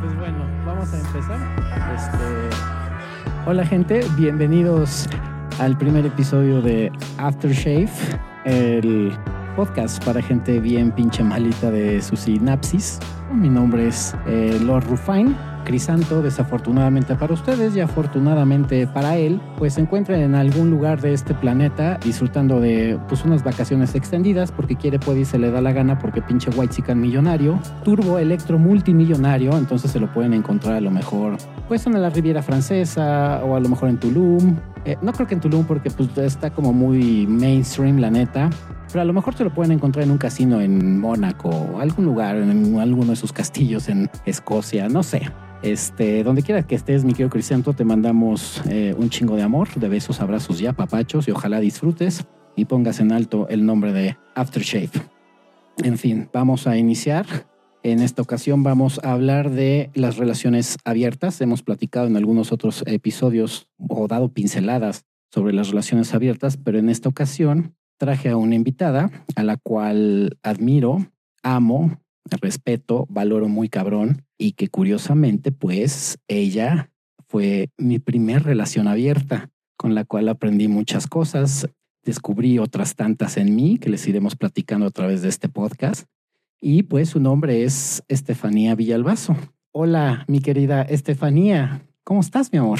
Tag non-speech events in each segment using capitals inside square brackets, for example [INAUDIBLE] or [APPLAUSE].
Pues bueno, vamos a empezar. Este, Hola gente, bienvenidos al primer episodio de Aftershave, el podcast para gente bien pinche malita de su sinapsis. Mi nombre es eh, Lord Rufine. Crisanto, desafortunadamente para ustedes y afortunadamente para él, pues se encuentra en algún lugar de este planeta disfrutando de pues unas vacaciones extendidas porque quiere, puede y se le da la gana porque pinche white chican millonario, turbo electro multimillonario, entonces se lo pueden encontrar a lo mejor pues en la Riviera Francesa o a lo mejor en Tulum. Eh, no creo que en Tulum porque pues está como muy mainstream la neta, pero a lo mejor se lo pueden encontrar en un casino en Mónaco o algún lugar, en alguno de sus castillos en Escocia, no sé. Este, donde quiera que estés, mi querido Cristianto, te mandamos eh, un chingo de amor, de besos, abrazos ya, papachos, y ojalá disfrutes y pongas en alto el nombre de Aftershave. En fin, vamos a iniciar. En esta ocasión vamos a hablar de las relaciones abiertas. Hemos platicado en algunos otros episodios o dado pinceladas sobre las relaciones abiertas, pero en esta ocasión traje a una invitada a la cual admiro, amo, respeto, valoro muy cabrón y que curiosamente pues ella fue mi primer relación abierta con la cual aprendí muchas cosas, descubrí otras tantas en mí que les iremos platicando a través de este podcast y pues su nombre es Estefanía Villalbazo. Hola, mi querida Estefanía, ¿cómo estás, mi amor?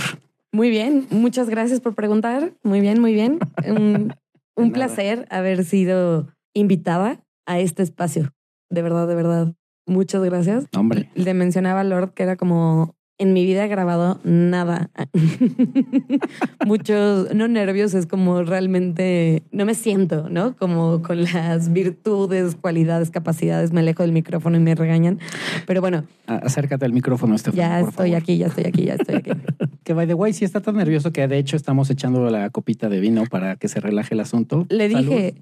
Muy bien, muchas gracias por preguntar. Muy bien, muy bien. [LAUGHS] Un, un placer haber sido invitada a este espacio. De verdad, de verdad. Muchas gracias. Hombre. Le mencionaba a Lord que era como en mi vida he grabado nada. [LAUGHS] Muchos, no nervios, es como realmente no me siento, ¿no? Como con las virtudes, cualidades, capacidades, me alejo del micrófono y me regañan. Pero bueno. Acércate al micrófono, Estefan. Ya estoy aquí, ya estoy aquí, ya estoy aquí. [LAUGHS] que by the way, sí está tan nervioso que de hecho estamos echando la copita de vino para que se relaje el asunto. Le dije.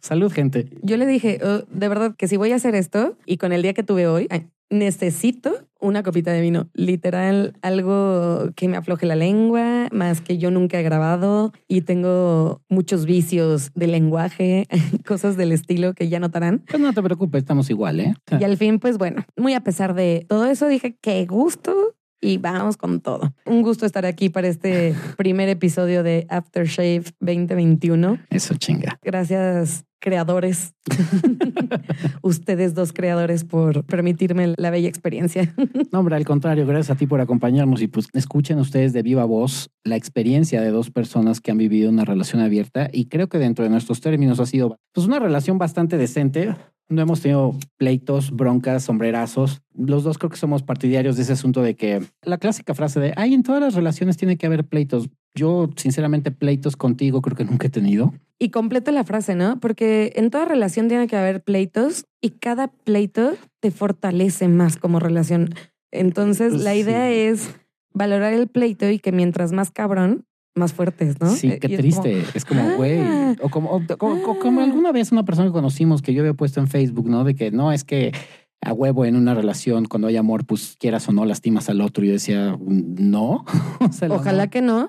Salud, gente. Yo le dije, oh, de verdad, que si voy a hacer esto y con el día que tuve hoy, necesito una copita de vino. Literal, algo que me afloje la lengua, más que yo nunca he grabado y tengo muchos vicios de lenguaje, [LAUGHS] cosas del estilo que ya notarán. Pues no te preocupes, estamos igual, ¿eh? Y al fin, pues bueno, muy a pesar de todo eso, dije, qué gusto y vamos con todo. Un gusto estar aquí para este [LAUGHS] primer episodio de Aftershave 2021. Eso chinga. Gracias, creadores. [LAUGHS] Ustedes dos creadores por permitirme la bella experiencia. [LAUGHS] no, hombre, al contrario, gracias a ti por acompañarnos y pues escuchen ustedes de viva voz la experiencia de dos personas que han vivido una relación abierta y creo que dentro de nuestros términos ha sido pues una relación bastante decente no hemos tenido pleitos, broncas, sombrerazos. Los dos creo que somos partidarios de ese asunto de que la clásica frase de, ay, en todas las relaciones tiene que haber pleitos. Yo, sinceramente, pleitos contigo creo que nunca he tenido. Y completo la frase, ¿no? Porque en toda relación tiene que haber pleitos y cada pleito te fortalece más como relación. Entonces, la idea es valorar el pleito y que mientras más cabrón, más fuertes, ¿no? Sí, qué triste. Es como, güey. Ah". o, como, como, alguna vez una persona que conocimos que yo había puesto en Facebook, ¿no? De que no, es que a huevo en una relación, cuando hay amor, pues quieras o no, lastimas al otro. Y yo decía, no. [LAUGHS] Ojalá que no.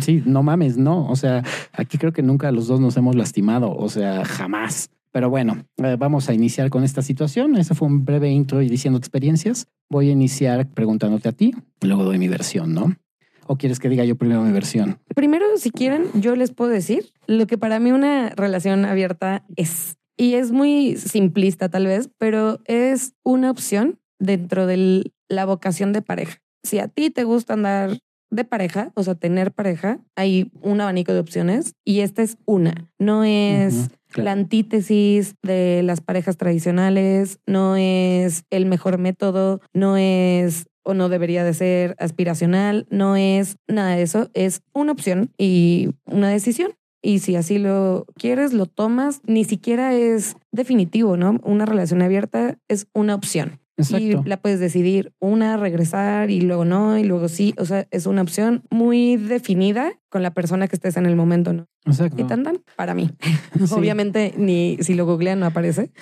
Sí, no mames, no. O sea, aquí creo que nunca los dos nos hemos lastimado. O sea, jamás. Pero bueno, eh, vamos a iniciar con esta situación. Ese fue un breve intro y diciendo experiencias. Voy a iniciar preguntándote a ti, luego doy mi versión, ¿no? ¿O quieres que diga yo primero mi versión? Primero, si quieren, yo les puedo decir lo que para mí una relación abierta es. Y es muy simplista tal vez, pero es una opción dentro de la vocación de pareja. Si a ti te gusta andar de pareja, o sea, tener pareja, hay un abanico de opciones y esta es una. No es la antítesis de las parejas tradicionales, no es el mejor método, no es o no debería de ser aspiracional, no es nada de eso, es una opción y una decisión. Y si así lo quieres, lo tomas, ni siquiera es definitivo, ¿no? Una relación abierta es una opción. Y la puedes decidir una, regresar y luego no, y luego sí. O sea, es una opción muy definida con la persona que estés en el momento, ¿no? Exacto. Y tantan para mí. [LAUGHS] Obviamente, ni si lo googlean no aparece. [LAUGHS]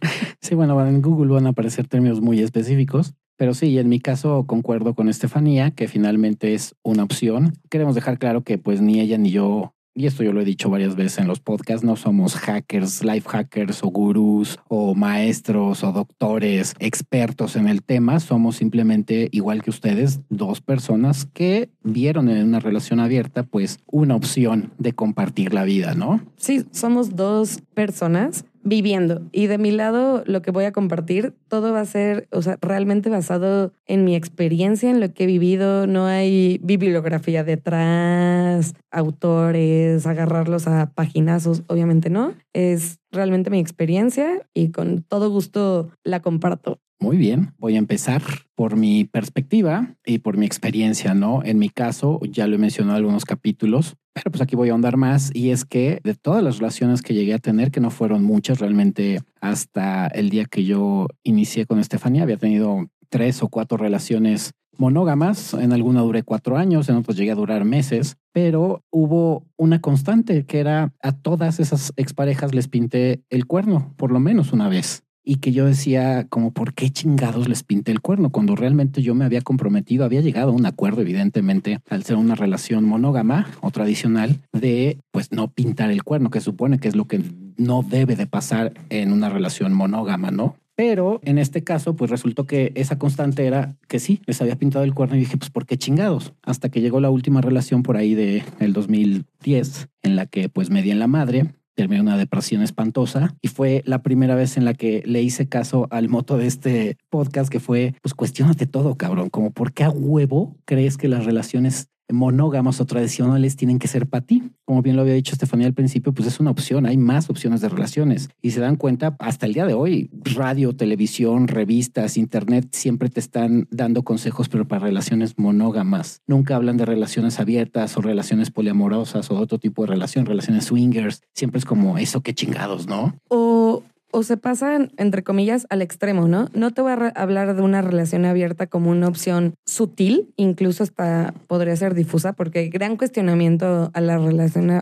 [LAUGHS] Sí, bueno, en Google van a aparecer términos muy específicos. Pero sí, en mi caso concuerdo con Estefanía, que finalmente es una opción. Queremos dejar claro que pues ni ella ni yo y esto yo lo he dicho varias veces en los podcasts, no somos hackers, life hackers o gurús o maestros o doctores expertos en el tema, somos simplemente igual que ustedes, dos personas que vieron en una relación abierta pues una opción de compartir la vida, ¿no? Sí, somos dos personas viviendo. Y de mi lado, lo que voy a compartir, todo va a ser, o sea, realmente basado en mi experiencia, en lo que he vivido. No hay bibliografía detrás, autores, agarrarlos a paginazos, obviamente no. Es realmente mi experiencia y con todo gusto la comparto. Muy bien, voy a empezar por mi perspectiva y por mi experiencia, ¿no? En mi caso, ya lo he mencionado en algunos capítulos, pero pues aquí voy a ahondar más y es que de todas las relaciones que llegué a tener, que no fueron muchas realmente hasta el día que yo inicié con Estefanía, había tenido tres o cuatro relaciones monógamas, en alguna duré cuatro años, en otras llegué a durar meses, pero hubo una constante que era a todas esas exparejas les pinté el cuerno, por lo menos una vez y que yo decía como, ¿por qué chingados les pinté el cuerno? Cuando realmente yo me había comprometido, había llegado a un acuerdo, evidentemente, al ser una relación monógama o tradicional, de pues no pintar el cuerno, que supone que es lo que no debe de pasar en una relación monógama, ¿no? Pero en este caso, pues resultó que esa constante era que sí, les había pintado el cuerno y dije, pues ¿por qué chingados? Hasta que llegó la última relación por ahí de el 2010, en la que pues me en la madre terminé una depresión espantosa y fue la primera vez en la que le hice caso al moto de este podcast que fue, pues cuestionate todo, cabrón, como por qué a huevo crees que las relaciones monógamos o tradicionales tienen que ser para ti. Como bien lo había dicho Estefanía al principio, pues es una opción, hay más opciones de relaciones y se dan cuenta hasta el día de hoy, radio, televisión, revistas, internet, siempre te están dando consejos, pero para relaciones monógamas. Nunca hablan de relaciones abiertas o relaciones poliamorosas o otro tipo de relación, relaciones swingers. Siempre es como eso, qué chingados, ¿no? O o se pasan, entre comillas, al extremo, ¿no? No te voy a hablar de una relación abierta como una opción sutil, incluso hasta podría ser difusa, porque gran cuestionamiento a la relación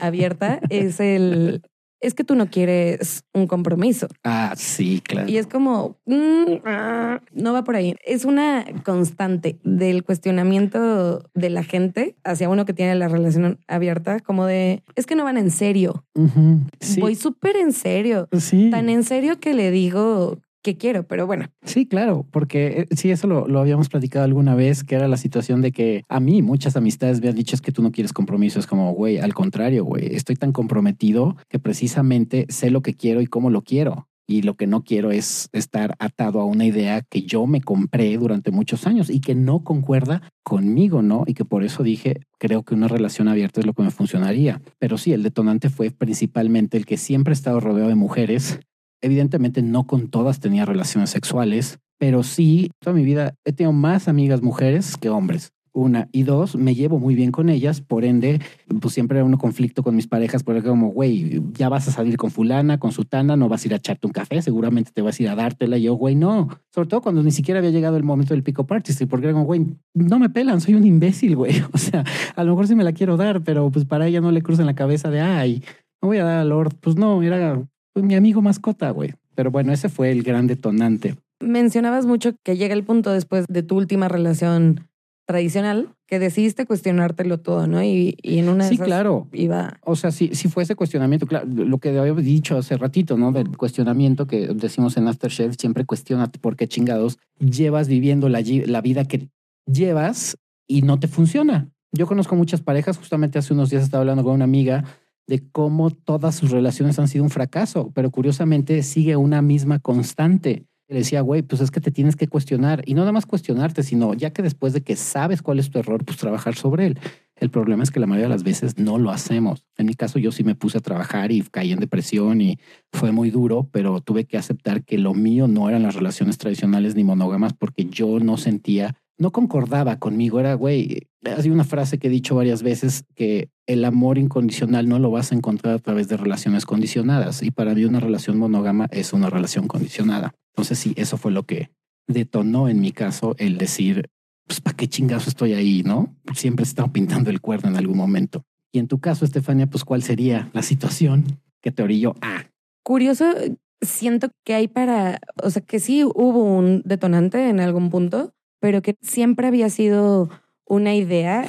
abierta es el es que tú no quieres un compromiso. Ah, sí, claro. Y es como, mm, ah, no va por ahí. Es una constante del cuestionamiento de la gente hacia uno que tiene la relación abierta, como de, es que no van en serio. Voy súper en serio. Sí. Tan en serio que le digo que quiero, pero bueno. Sí, claro, porque eh, sí, eso lo, habíamos platicado alguna vez, que era la situación de que a mí muchas amistades me han dicho es que tú no quieres compromiso, es como, güey, al contrario, güey, estoy tan comprometido que precisamente sé lo que quiero y cómo lo quiero. Y lo que no quiero es estar atado a una idea que yo me compré durante muchos años y que no concuerda conmigo, ¿no? Y que por eso dije, creo que una relación abierta es lo que me funcionaría. Pero sí, el detonante fue principalmente el que siempre he estado rodeado de mujeres Evidentemente no con todas tenía relaciones sexuales, pero sí, toda mi vida he tenido más amigas mujeres que hombres. Una y dos, me llevo muy bien con ellas, por ende, pues siempre era un conflicto con mis parejas, porque como, güey, ya vas a salir con fulana, con sutana, no vas a ir a echarte un café, seguramente te vas a ir a dártela. Y yo, güey, no. Sobre todo cuando ni siquiera había llegado el momento del pico party, porque era como, güey, no me pelan, soy un imbécil, güey. [LAUGHS] O sea, a lo mejor sí me la quiero dar, pero pues para ella no le cruza en la cabeza de, ay, no voy a dar a Lord. Pues no, era pues, mi amigo mascota, güey. Pero bueno, ese fue el gran detonante. Mencionabas mucho que llega el punto después de tu última relación tradicional que decidiste cuestionártelo todo, ¿no? Y, en una sí, claro. iba. O sea, si, si fue ese cuestionamiento, claro, lo que había dicho hace ratito, ¿no? Del cuestionamiento que decimos en Aftershave, siempre cuestionate por qué chingados llevas viviendo la, la vida que llevas y no te funciona. Yo conozco muchas parejas, justamente hace unos días estaba hablando con una amiga de cómo todas sus relaciones han sido un fracaso, pero curiosamente sigue una misma constante. Le decía, güey, pues es que te tienes que cuestionar y no nada más cuestionarte, sino ya que después de que sabes cuál es tu error, pues trabajar sobre él. El problema es que la mayoría de las veces no lo hacemos. En mi caso, yo sí me puse a trabajar y caí en depresión y fue muy duro, pero tuve que aceptar que lo mío no eran las relaciones tradicionales ni monógamas porque yo no sentía no concordaba conmigo. Era, güey, hay una frase que he dicho varias veces que el amor incondicional no lo vas a encontrar a través de relaciones condicionadas. Y para mí una relación monógama es una relación condicionada. Entonces sí, eso fue lo que detonó en mi caso el decir, pues, ¿para qué chingazo estoy ahí? ¿No? Siempre he estado pintando el cuerno en algún momento. Y en tu caso, Estefania, pues, ¿cuál sería la situación que te orilló a? Curioso, siento que hay para, o sea, que sí hubo un detonante en algún punto, pero que siempre había sido una idea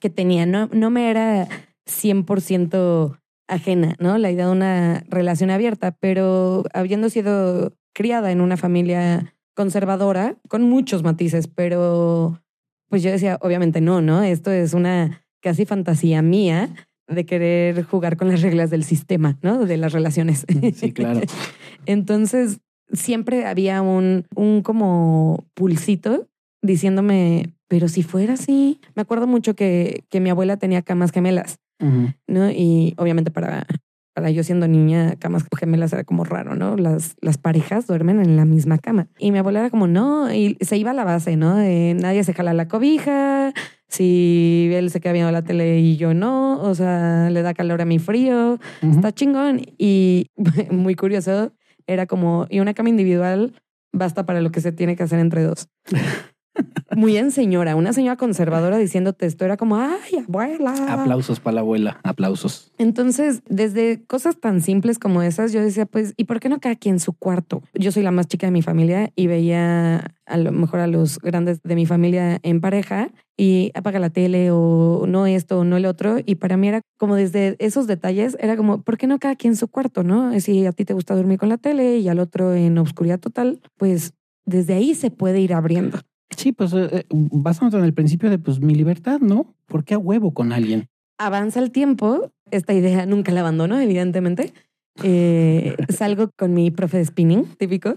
que tenía, no, no me era 100% ajena, ¿no? La idea de una relación abierta, pero habiendo sido criada en una familia conservadora, con muchos matices, pero pues yo decía, obviamente no, ¿no? Esto es una casi fantasía mía de querer jugar con las reglas del sistema, ¿no? De las relaciones. Sí, claro. [LAUGHS] Entonces, siempre había un, un como pulsito diciéndome, pero si fuera así, me acuerdo mucho que, que mi abuela tenía camas gemelas, ¿no? Y obviamente para, para yo siendo niña, camas gemelas era como raro, ¿no? Las, las parejas duermen en la misma cama. Y mi abuela era como, no, y se iba a la base, ¿no? De nadie se jala la cobija, si él se queda viendo la tele y yo no, o sea, le da calor a mi frío, está chingón. Y [LAUGHS] muy curioso, era como, y una cama individual basta para lo que se tiene que hacer entre dos. [LAUGHS] Muy en señora, una señora conservadora diciéndote esto era como, ay, abuela. Aplausos para la abuela, aplausos. Entonces, desde cosas tan simples como esas, yo decía, pues, ¿y por qué no cada quien en su cuarto? Yo soy la más chica de mi familia y veía a lo mejor a los grandes de mi familia en pareja y apaga la tele o no esto o no el otro. Y para mí era como desde esos detalles, era como, ¿por qué no cada quien en su cuarto? No, si a ti te gusta dormir con la tele y al otro en oscuridad total, pues desde ahí se puede ir abriendo. Sí, pues eh, basándonos en el principio de pues mi libertad, ¿no? ¿Por qué a huevo con alguien? Avanza el tiempo, esta idea nunca la abandono, evidentemente. Eh, salgo con mi profe de spinning, típico,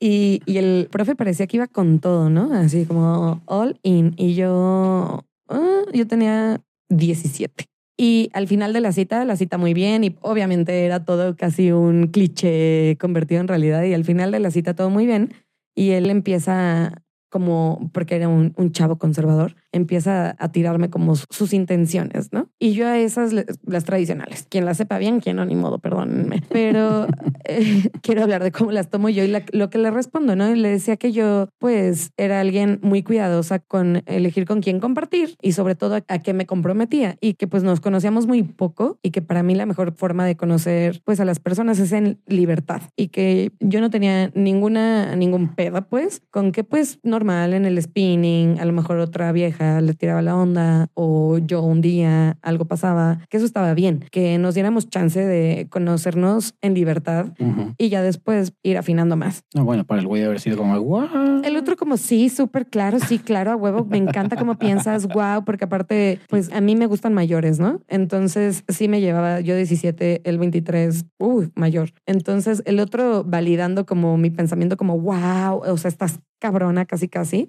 y, y, el profe parecía que iba con todo, ¿no? Así como all in. Y yo, uh, yo tenía 17. Y al final de la cita, la cita muy bien y obviamente era todo casi un cliché convertido en realidad y al final de la cita todo muy bien y él empieza como, porque era un, un, chavo conservador, empieza a tirarme como sus intenciones, ¿no? Y yo a esas, las tradicionales, quien las sepa bien, quien no, ni modo, perdónenme. Pero [LAUGHS] eh, quiero hablar de cómo las tomo yo y lo que le respondo, ¿no? Y le decía que yo, pues, era alguien muy cuidadosa con elegir con quién compartir y sobre todo a, a qué me comprometía y que pues nos conocíamos muy poco y que para mí la mejor forma de conocer pues a las personas es en libertad y que yo no tenía ninguna, ningún pedo pues con que pues normal en el spinning, a lo mejor otra vieja le tiraba la onda o yo un día algo pasaba, que eso estaba bien, que nos diéramos chance de conocernos en libertad y ya después ir afinando más. No, bueno, para el güey haber sido como, wow. El otro como, sí, súper claro, sí, claro, a huevo, me encanta cómo piensas, [LAUGHS] wow, porque aparte, pues a mí me gustan mayores, ¿no? Entonces sí me llevaba yo 17, el 23, uy, mayor. Entonces el otro validando como mi pensamiento como, wow, o sea, estás cabrona casi casi,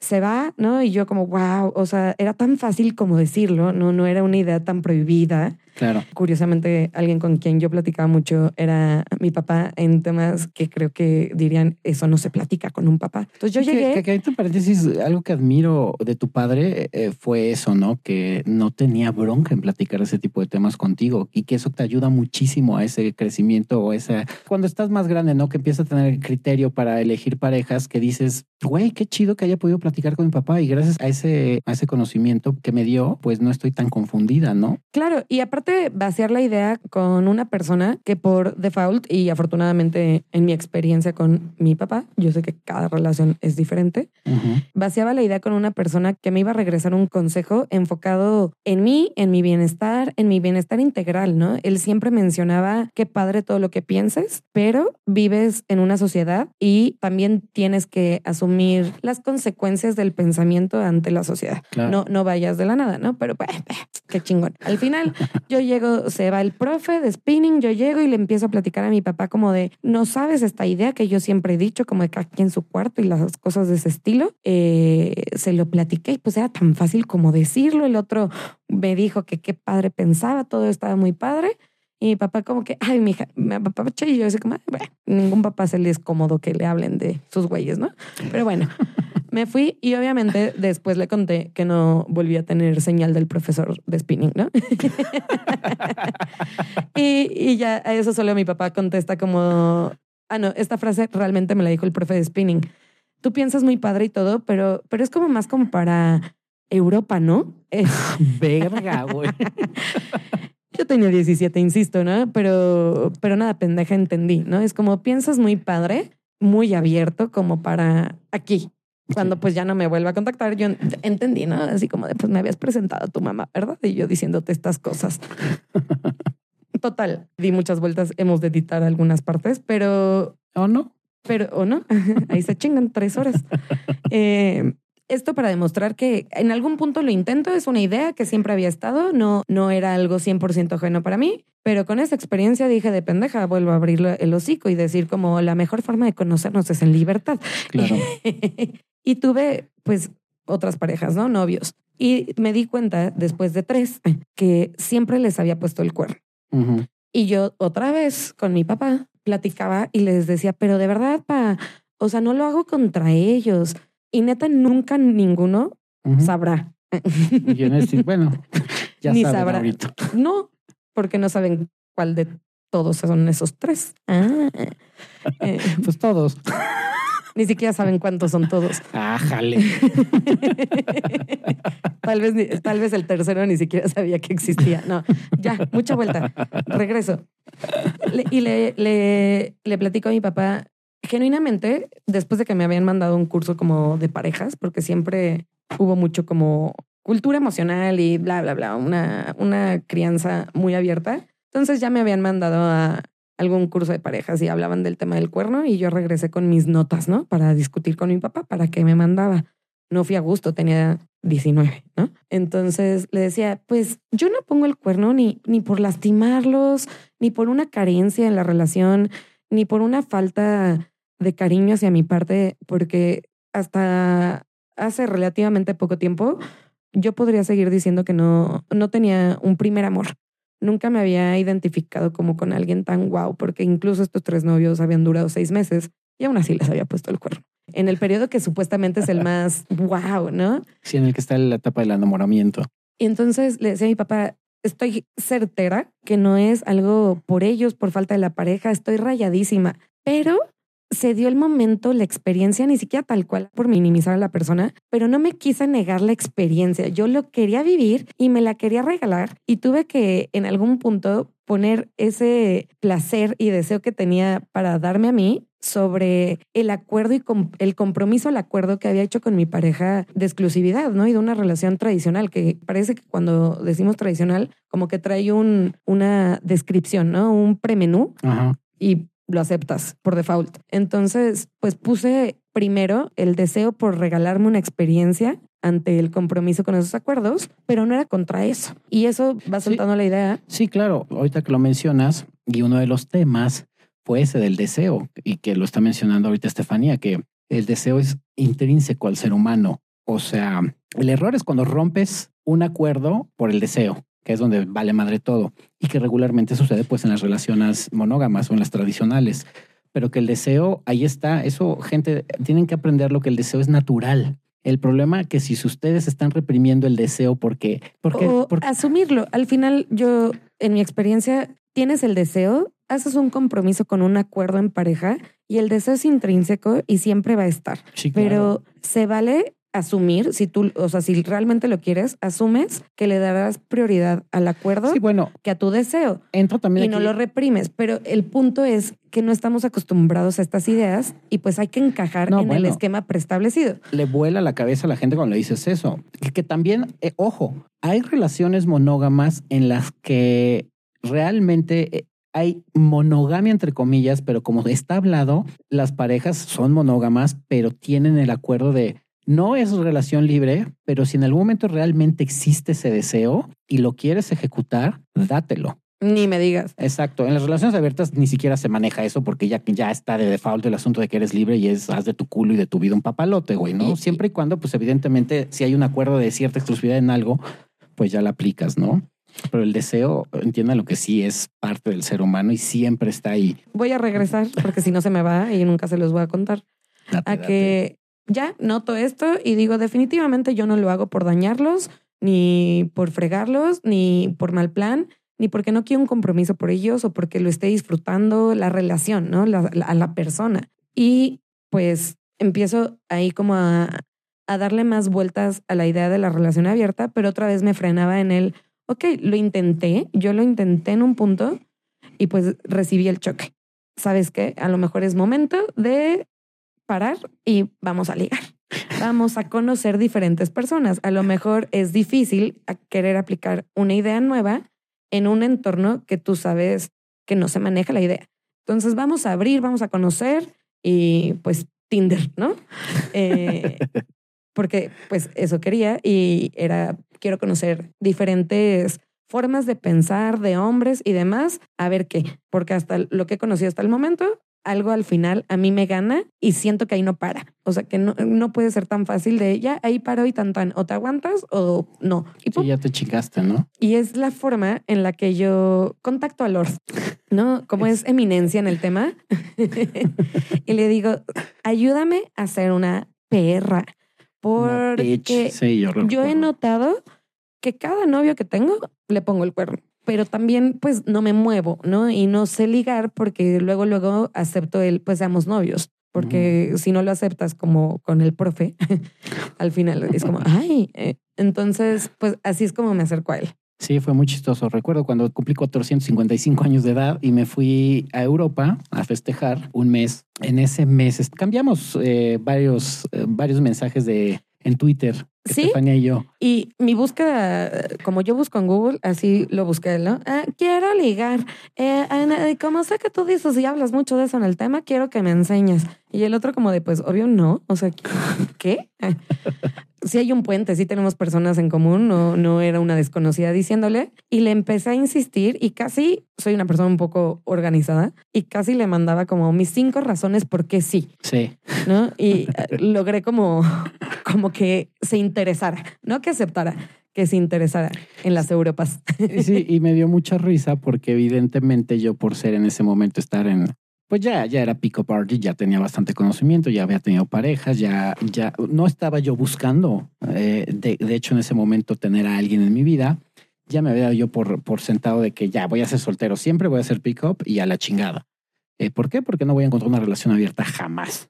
se va, ¿no? Y yo como, wow, o sea, era tan fácil como decirlo, ¿no? No era una idea tan prohibida. Claro. Curiosamente, alguien con quien yo platicaba mucho era mi papá en temas que creo que dirían, eso no se platica con un papá. Entonces yo llegué... Que, que, entre paréntesis, algo que admiro de tu padre eh, fue eso, ¿no? Que no tenía bronca en platicar ese tipo de temas contigo y que eso te ayuda muchísimo a ese crecimiento o esa... Cuando estás más grande, ¿no? Que empiezas a tener criterio para elegir parejas que dices, güey, qué chido que haya podido platicar con mi papá y gracias a ese, a ese conocimiento que me dio, pues no estoy tan confundida, ¿no? Claro, y aparte vaciar la idea con una persona que por default y afortunadamente en mi experiencia con mi papá, yo sé que cada relación es diferente, vaciaba la idea con una persona que me iba a regresar un consejo enfocado en mí, en mi bienestar, en mi bienestar integral, ¿no? Él siempre mencionaba qué padre todo lo que pienses, pero vives en una sociedad y también tienes que asumir las consecuencias del pensamiento ante la sociedad. Claro. No, no vayas de la nada, ¿no? Pero pues, [LAUGHS] qué chingón. Al final, yo llego, se va el profe de spinning, yo llego y le empiezo a platicar a mi papá como de, no sabes esta idea que yo siempre he dicho, como de que aquí en su cuarto y las cosas de ese estilo. Eh, se lo platiqué y pues era tan fácil como decirlo. El otro me dijo que qué padre pensaba, todo estaba muy padre. Y mi papá como que, ay, mi hija, me papá y yo así como, bueno, ningún papá se le es cómodo que le hablen de sus güeyes, ¿no? Pero bueno, [LAUGHS] me fui y obviamente después le conté que no volví a tener señal del profesor de spinning, ¿no? [LAUGHS] y, y ya a eso solo mi papá contesta como, ah, no, esta frase realmente me la dijo el profe de spinning. Tú piensas muy padre y todo, pero, pero es como más como para Europa, ¿no? [LAUGHS] Verga, güey. Yo tenía 17, insisto, ¿no? Pero, pero nada, pendeja, entendí, ¿no? Es como piensas muy padre, muy abierto, como para aquí. Cuando pues ya no me vuelva a contactar, yo entendí, ¿no? Así como de, pues me habías presentado a tu mamá, ¿verdad? Y yo diciéndote estas cosas. [LAUGHS] Total, di muchas vueltas, hemos de editar algunas partes, pero... ¿O no? Pero, ¿o no? [LAUGHS] Ahí se chingan tres horas. [LAUGHS] Eh, esto para demostrar que en algún punto lo intento, es una idea que siempre había estado, no, no era algo 100% ajeno para mí, pero con esa experiencia dije de pendeja, vuelvo a abrir el hocico y decir como la mejor forma de conocernos es en libertad. Claro. [LAUGHS] y tuve pues otras parejas, ¿no? Novios. Y me di cuenta después de tres que siempre les había puesto el cuerno. Y yo otra vez con mi papá platicaba y les decía, pero de verdad, pa, o sea, no lo hago contra ellos. Y neta, nunca ninguno sabrá. Y en este, bueno, [LAUGHS] ya Ni saben sabrá. ahorita. No, porque no saben cuál de todos son esos tres. Ah. Eh, [LAUGHS] Pues todos. [LAUGHS] ni siquiera saben cuántos son todos. Ájale. tal, vez, tal vez el tercero ni siquiera sabía que existía. No, ya, mucha vuelta. Regreso. Le- y le, le, le platico a mi papá, genuinamente, después de que me habían mandado un curso como de parejas, porque siempre hubo mucho como cultura emocional y bla, bla, bla, una, una crianza muy abierta. Entonces ya me habían mandado a algún curso de parejas y hablaban del tema del cuerno y yo regresé con mis notas, ¿no? Para discutir con mi papá, para que me mandaba. No fui a gusto, tenía 19, ¿no? Entonces le decía, pues yo no pongo el cuerno ni, ni por lastimarlos, ni por una carencia en la relación, ni por una falta de cariño hacia mi parte, porque hasta hace relativamente poco tiempo yo podría seguir diciendo que no, no tenía un primer amor. Nunca me había identificado como con alguien tan guau, porque incluso estos tres novios habían durado seis meses y aún así les había puesto el cuerno. En el periodo que supuestamente es el más [LAUGHS] guau, ¿no? Sí, en el que está la etapa del enamoramiento. Y entonces le decía a mi papá, estoy certera que no es algo por ellos, por falta de la pareja, estoy rayadísima, pero se dio el momento, la experiencia, ni siquiera tal cual por minimizar a la persona, pero no me quise negar la experiencia. Yo lo quería vivir y me la quería regalar y tuve que en algún punto poner ese placer y deseo que tenía para darme a mí sobre el acuerdo y com- el compromiso, el acuerdo que había hecho con mi pareja de exclusividad, ¿no? Y de una relación tradicional, que parece que cuando decimos tradicional, como que trae un, una descripción, ¿no? Un premenú Ajá. y lo aceptas por default. Entonces, pues puse primero el deseo por regalarme una experiencia ante el compromiso con esos acuerdos, pero no era contra eso. Y eso va soltando la idea. Sí, claro. Ahorita que lo mencionas, y uno de los temas fue ese del deseo, y que lo está mencionando ahorita Estefanía, que el deseo es intrínseco al ser humano. O sea, el error es cuando rompes un acuerdo por el deseo, que es donde vale madre todo, y que regularmente sucede pues en las relaciones monógamas o en las tradicionales. Pero que el deseo, ahí está, eso, gente, tienen que aprender lo que el deseo es natural. El problema que si ustedes están reprimiendo el deseo porque, porque, o porque asumirlo. Al final, yo, en mi experiencia, tienes el deseo, haces un compromiso con un acuerdo en pareja y el deseo es intrínseco y siempre va a estar. Sí, claro. Pero se vale asumir, si tú, o sea, si realmente lo quieres, asumes que le darás prioridad al acuerdo Sí, bueno, que a tu deseo entro también y no lo reprimes. Pero el punto es que no estamos acostumbrados a estas ideas y pues hay que encajar No, en el esquema preestablecido. le vuela la cabeza a la gente cuando le dices eso. Que, que también, eh, ojo, hay relaciones monógamas en las que realmente eh, hay monogamia entre comillas, pero como está hablado, las parejas son monógamas, pero tienen el acuerdo de no es relación libre, pero si en algún momento realmente existe ese deseo y lo quieres ejecutar, dátelo. Ni me digas. Exacto. En las relaciones abiertas ni siquiera se maneja eso porque ya, ya está de default el asunto de que eres libre y es haz de tu culo y de tu vida un papalote, güey, ¿no? Siempre y cuando, pues evidentemente, si hay un acuerdo de cierta exclusividad en algo, pues ya la aplicas, ¿no? Pero el deseo, entiendan lo que sí es parte del ser humano y siempre está ahí. Voy a regresar porque si no se me va y nunca se los voy a contar. Date, a date. que ya noto esto y digo, definitivamente yo no lo hago por dañarlos, ni por fregarlos, ni por mal plan, ni porque no quiero un compromiso por ellos o porque lo esté disfrutando la relación, ¿no? La- a la persona. Y pues empiezo ahí como a, a darle más vueltas a la idea de la relación abierta, pero otra vez me frenaba en el, ok, lo intenté, yo lo intenté en un punto y pues recibí el choque. ¿Sabes qué? A lo mejor es momento de parar y vamos a ligar. Vamos a conocer diferentes personas. A lo mejor es difícil querer aplicar una idea nueva en un entorno que tú sabes que no se maneja la idea. Entonces vamos a abrir, vamos a conocer y pues Tinder, ¿no? Eh, [LAUGHS] porque pues eso quería y era, quiero conocer diferentes formas de pensar de hombres y demás, a ver qué, porque hasta lo que he conocido hasta el momento, algo al final a mí me gana y siento que ahí no para. O sea, que no, no puede ser tan fácil de ya, ahí paro y tan tan, o te aguantas o no. Y ya te chicaste, ¿no? Y es la forma en la que yo contacto a Lord, ¿no? Como es, eminencia en el tema. [LAUGHS] y le digo, ayúdame a hacer una perra. Porque yo he notado que cada novio que tengo le pongo el cuerno pero también pues no me muevo, ¿no? Y no sé ligar porque luego, luego acepto el, pues seamos novios, porque si no lo aceptas como con el profe, [LAUGHS] al final es como, ay, eh". entonces pues así es como me acerco a él. Sí, fue muy chistoso. Recuerdo cuando cumplí 455 años de edad y me fui a Europa a festejar un mes. En ese mes cambiamos eh, varios, eh, varios mensajes de en Twitter Sí. y yo. Y mi búsqueda, como yo busco en Google, así lo busqué, ¿no? Ah, quiero ligar. Eh, eh, como sé que tú dices y hablas mucho de eso en el tema, quiero que me enseñes. Y el otro como de, pues, obvio no. O sea, ¿qué? Sí hay un puente, sí tenemos personas en común, no, no era una desconocida diciéndole. Y le empecé a insistir y casi, soy una persona un poco organizada, y casi le mandaba como mis cinco razones por qué sí. Sí. ¿No? Y eh, logré como, como que se interesara, no que aceptara, que se interesara en las Europas. Sí, y me dio mucha risa porque evidentemente yo por ser en ese momento estar en pues ya, ya era pico party, ya tenía bastante conocimiento, ya había tenido parejas, ya, ya no estaba yo buscando, eh, de, de, hecho en ese momento tener a alguien en mi vida, ya me había dado yo por, por sentado de que ya voy a ser soltero, siempre voy a ser pick up y a la chingada. Eh, ¿Por qué? Porque no voy a encontrar una relación abierta jamás.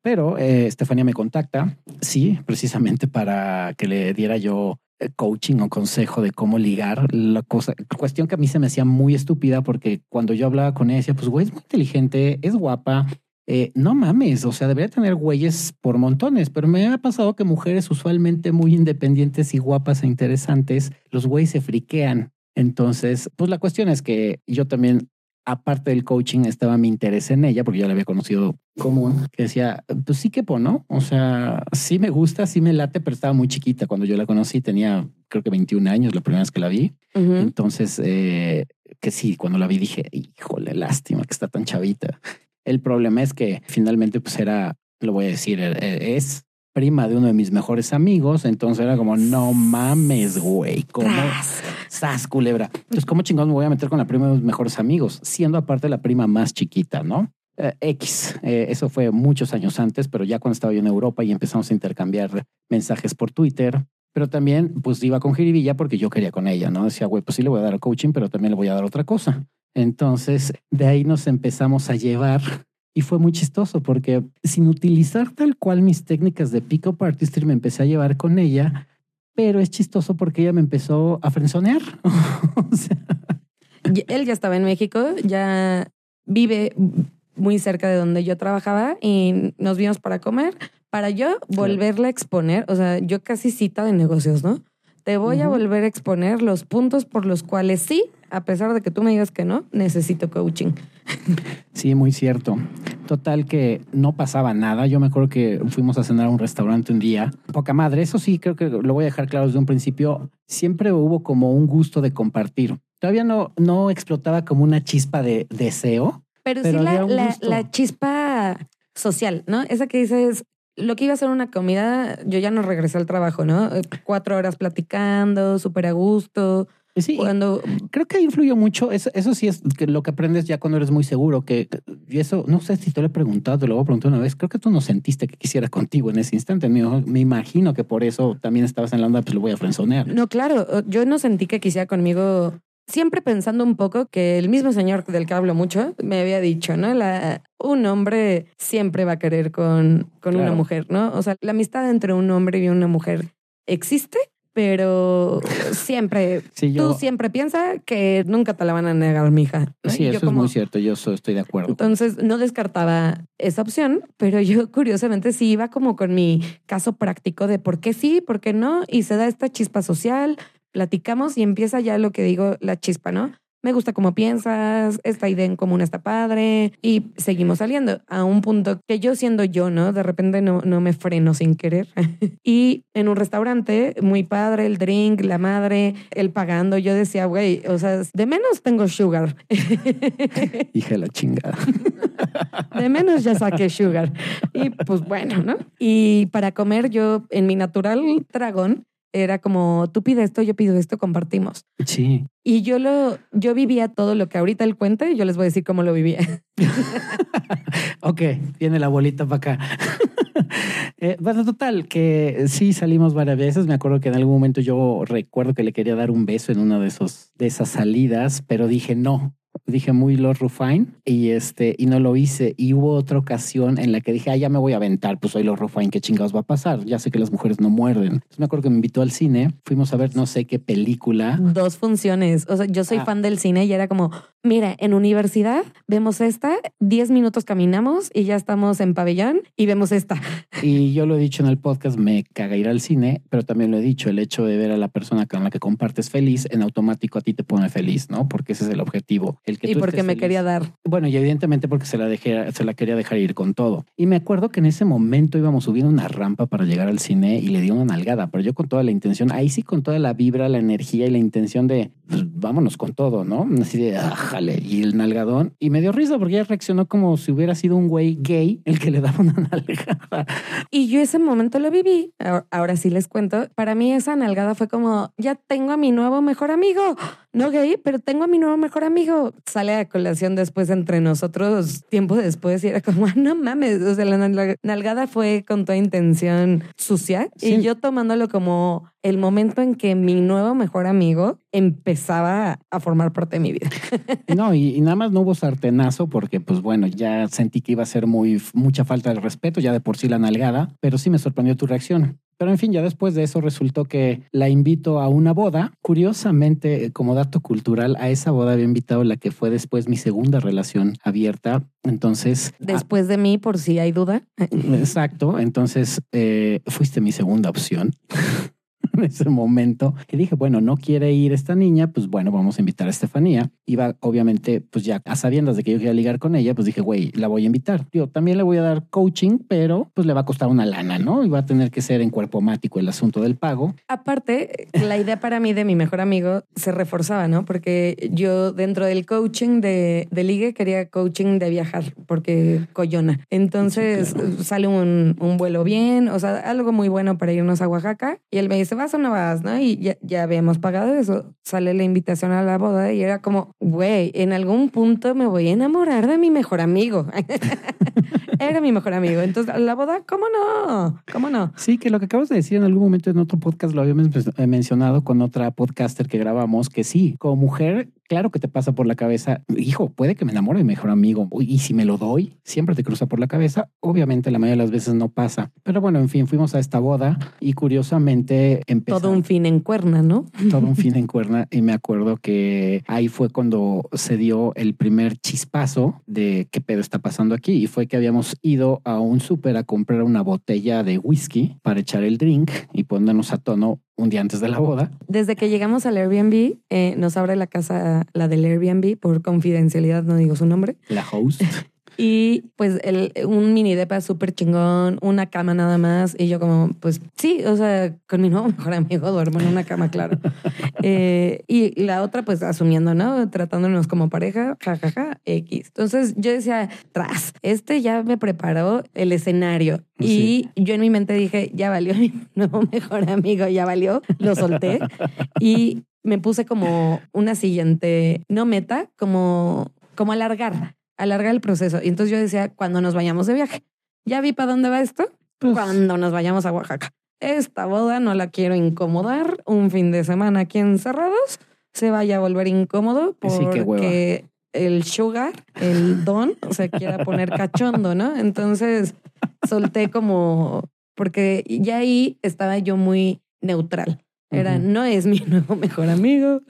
Pero eh, Estefanía me contacta, sí, precisamente para que le diera yo coaching o consejo de cómo ligar la cosa, cuestión que a mí se me hacía muy estúpida porque cuando yo hablaba con ella, decía, pues güey, es muy inteligente, es guapa, eh, no mames, o sea, debería tener güeyes por montones, pero me ha pasado que mujeres usualmente muy independientes y guapas e interesantes, los güeyes se friquean. Entonces, pues la cuestión es que yo también aparte del coaching, estaba mi interés en ella, porque yo la había conocido común, que decía, pues sí que ¿no? O sea, sí me gusta, sí me late, pero estaba muy chiquita cuando yo la conocí, tenía creo que 21 años la primera vez que la vi. Entonces, eh, que sí, cuando la vi dije, híjole, lástima que está tan chavita. El problema es que finalmente pues era, lo voy a decir, e, e, es prima de uno de mis mejores amigos, entonces era como, no mames, güey, ¿cómo? Sas, culebra. Entonces, ¿cómo chingón me voy a meter con la prima de mis mejores amigos? Siendo aparte la prima más chiquita, ¿no? Eh, X, eh, eso fue muchos años antes, pero ya cuando estaba yo en Europa y empezamos a intercambiar mensajes por Twitter, pero también pues iba con jiribilla porque yo quería con ella, ¿no? Decía, güey, pues sí le voy a dar coaching, pero también le voy a dar otra cosa. Entonces, de ahí nos empezamos a llevar y fue muy chistoso porque sin utilizar tal cual mis técnicas de pick-up artistry me empecé a llevar con ella, pero es chistoso porque ella me empezó a frenzonear. [LAUGHS] Él ya estaba en México, ya vive muy cerca de donde yo trabajaba y nos vimos para comer, para yo volverle a exponer, o sea, yo casi cita de negocios, ¿no? Te voy a volver a exponer los puntos por los cuales sí a pesar de que tú me digas que no, necesito coaching. Sí, muy cierto. Total que no pasaba nada. Yo me acuerdo que fuimos a cenar a un restaurante un día. Poca madre. Eso sí, creo que lo voy a dejar claro desde un principio. Siempre hubo como un gusto de compartir. Todavía no, no explotaba como una chispa de deseo. Pero, sí la, la, chispa social, ¿no? Esa que dices, lo que iba a ser una comida, yo ya no regresé al trabajo, ¿no? Cuatro horas platicando, súper a gusto Sí, cuando creo que influyó mucho. Eso, eso sí es que lo que aprendes ya cuando eres muy seguro. Que y eso no sé si te lo he preguntado, te lo voy a preguntar una vez. Creo que tú no sentiste que quisiera contigo en ese instante. Me, me imagino que por eso también estabas en la onda, pues lo voy a frenzonear. No, claro, yo no sentí que quisiera conmigo. Siempre pensando un poco que el mismo señor del que hablo mucho me había dicho, ¿no? La, un hombre siempre va a querer con, con una mujer, ¿no? O sea, la amistad entre un hombre y una mujer existe pero siempre, [LAUGHS] Sí, yo- tú siempre piensas que nunca te la van a negar, mija. ¿no? Sí, eso es muy cierto. Yo estoy de acuerdo. Entonces no descartaba esa opción, pero yo [LAUGHS] curiosamente sí iba como con mi caso práctico de por qué sí, por qué no, y se da esta chispa social, platicamos y empieza ya lo que digo, la chispa, ¿no? Me gusta cómo piensas, esta idea en común está padre y seguimos saliendo a un punto que yo siendo yo, ¿no? De repente no, no me freno sin querer. [LAUGHS] y en un restaurante, muy padre, el drink, la madre, el pagando, yo decía, güey, o sea, de menos tengo sugar. [LAUGHS] Hija la chingada. [LAUGHS] De menos ya saqué sugar. Y pues bueno, ¿no? Y para comer yo en mi natural dragón era como tú pides esto, yo pido esto, compartimos. Sí. Y yo lo, yo vivía todo lo que ahorita él cuenta y yo les voy a decir cómo lo vivía. [LAUGHS] Ok, viene la bolita para acá. [LAUGHS] Eh, bueno, total, que sí salimos varias veces. Me acuerdo que en algún momento yo recuerdo que le quería dar un beso en una de esos de esas salidas, pero dije no. Dije muy Lord Rufine y este y no lo hice. Y hubo otra ocasión en la que dije, ah, ya me voy a aventar, pues soy Lord Rufine, ¿qué chingados va a pasar? Ya sé que las mujeres no muerden. Entonces me acuerdo que me invitó al cine, fuimos a ver no sé qué película. Dos funciones. O sea, yo soy Ah. fan del cine y era como, mira, en universidad vemos esta, 10 minutos caminamos y ya estamos en pabellón y vemos esta. Y yo lo he dicho en el podcast, me caga ir al cine, pero también lo he dicho, el hecho de ver a la persona con la que compartes feliz, en automático a ti te pone feliz, ¿no? Porque ese es el objetivo. El que Y tú porque me feliz. quería dar. Bueno, y evidentemente porque se la dejé, se la quería dejar ir con todo. Y me acuerdo que en ese momento íbamos subiendo una rampa para llegar al cine y le di una nalgada, pero yo con toda la intención, ahí sí con toda la vibra, la energía y la intención de pues, vámonos con todo, ¿no? Así de y el nalgadón. Y me dio risa porque ella reaccionó como si hubiera sido un güey gay el que le daba una [LAUGHS] nalgada. Y yo ese momento lo viví. Ahora sí les cuento. Para mí esa nalgada fue como, ya tengo a mi nuevo mejor amigo. No gay, pero tengo a mi nuevo mejor amigo. Sale a colación después entre nosotros, tiempo después, y era como, "Ah, no mames. O sea, la nalga- nalgada fue con toda intención sucia. Sí. Y yo tomándolo como el momento en que mi nuevo mejor amigo empezaba a formar parte de mi vida. [LAUGHS] No, y, y nada más no hubo sartenazo porque, pues bueno, ya sentí que iba a ser muy mucha falta de respeto, ya de por sí la nalgada, pero sí me sorprendió tu reacción. Pero en fin, ya después de eso resultó que la invito a una boda. Curiosamente, como dato cultural, a esa boda había invitado la que fue después mi segunda relación abierta. Entonces, Después de mí, por si hay duda. exacto. Entonces, eh, fuiste mi segunda opción. [LAUGHS] En ese momento y dije, bueno, no quiere ir esta niña, pues bueno, vamos a invitar a Estefanía. Iba, obviamente, pues ya a sabiendas de que yo quería ligar con ella, pues dije, güey, la voy a invitar. Yo también le voy a dar coaching, pero pues le va a costar una lana, ¿no? Y va a tener que ser en cuerpo mático el asunto del pago. Aparte, la idea para mí de mi mejor amigo se reforzaba, ¿no? Porque yo dentro del coaching de, de ligue quería coaching de viajar, porque coyona. Entonces Sí, claro. sale un, un vuelo bien, o sea, algo muy bueno para irnos a Oaxaca. Y él me dice, ¿vas o no vas? ¿no? Y ya, ya habíamos pagado eso. Sale la invitación a la boda y era como, güey, en algún punto me voy a enamorar de mi mejor amigo. [LAUGHS] era mi mejor amigo. Entonces, la boda, ¿cómo no? ¿Cómo no? Sí, que lo que acabas de decir en algún momento en otro podcast lo habíamos eh, mencionado con otra podcaster que grabamos, que sí, como mujer, claro que te pasa por la cabeza, hijo, puede que me enamore de mi mejor amigo. Y si me lo doy, siempre te cruza por la cabeza. Obviamente la mayoría de las veces no pasa. Pero bueno, en fin, fuimos a esta boda y curiosamente empezó Todo un fin en cuerna, ¿no? [LAUGHS] todo un fin en [LAUGHS] cuerna y me acuerdo que ahí fue cuando se dio el primer chispazo de qué pedo está pasando aquí y fue que habíamos ido a un súper a comprar una botella de whisky para echar el drink y ponernos a tono un día antes de la boda. Desde que llegamos al Airbnb, eh, nos abre la casa, la del Airbnb, por confidencialidad, no digo su nombre. La host. [LAUGHS] Y pues el, un mini depa súper chingón, una cama nada más. Y yo como, pues sí, o sea, con mi nuevo [LAUGHS] mejor amigo duermo en una cama, claro. [LAUGHS] Eh, y la otra pues asumiendo, ¿no? Tratándonos como pareja, jajaja, X. Entonces yo decía, tras, este ya me preparó el escenario. Sí. Y yo en mi mente dije, ya valió mi [LAUGHS] nuevo mejor amigo, ya valió, lo solté. Y me puse como una siguiente, no meta, como, como alargar, alargar el proceso. Y entonces yo decía, cuando nos vayamos de viaje, ya vi para dónde va esto, Pues, cuando nos vayamos a Oaxaca. Esta boda no la quiero incomodar, un fin de semana aquí encerrados, se vaya a volver incómodo porque el sugar, el don, se quiera poner cachondo, ¿no? Entonces solté como, porque ya ahí estaba yo muy neutral. Era, no es mi [LAUGHS] nuevo mejor amigo,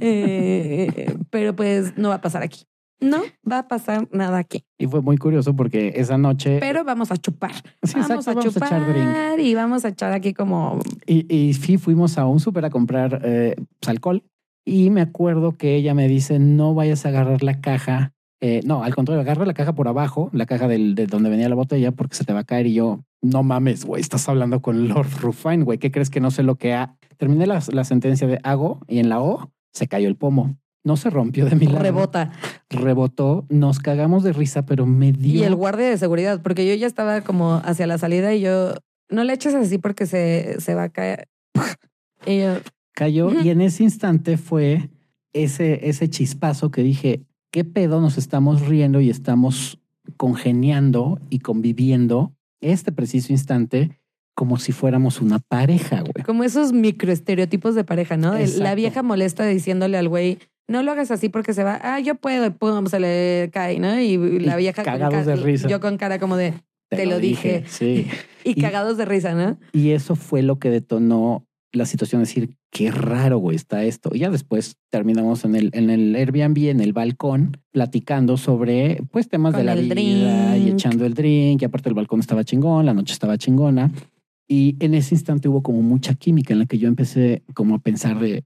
eh, pero pues no va a pasar aquí. No [LAUGHS] va a pasar nada aquí. Y fue muy curioso porque esa noche. Pero vamos a chupar. Sí, vamos exacto, a vamos a chupar echar drink. y vamos a echar aquí como Y, y sí, fuimos a un súper a comprar eh, pues, alcohol. Y me acuerdo que ella me dice: No vayas a agarrar la caja. Eh, no, al contrario, agarra la caja por abajo, la caja del, de donde venía la botella, porque se te va a caer. Y yo, no mames, güey, estás hablando con Lord Rufine, güey. ¿Qué crees que no sé lo que ha? Terminé la, la sentencia de hago y en la O se cayó el pomo. No se rompió de mi lado. rebota. Rebotó, nos cagamos de risa, pero me dio. Y el guardia de seguridad, porque yo ya estaba como hacia la salida y yo, no le eches así porque se, se va a caer. [LAUGHS] Y yo, cayó y en ese instante fue ese, ese chispazo que dije, ¿qué pedo nos estamos riendo y estamos congeniando y conviviendo este preciso instante como si fuéramos una pareja, güey? como esos microestereotipos de pareja, ¿no? La vieja molesta diciéndole al güey, no lo hagas así porque se va, ah, yo puedo, y pum, se le cae, ¿no? Y la Y vieja cagados de risa. yo con cara como de, Te lo dije. Sí. y, Y- cagados de risa, ¿no? Y eso fue lo que detonó la situación de decir, qué raro, güey, está esto. Y ya después terminamos en el, en el Airbnb, en el balcón, platicando sobre, pues, temas Con de la vida y drink. echando el drink. Y aparte el balcón estaba chingón, la noche estaba chingona. Y en ese instante hubo como mucha química en la que yo empecé como a pensar de,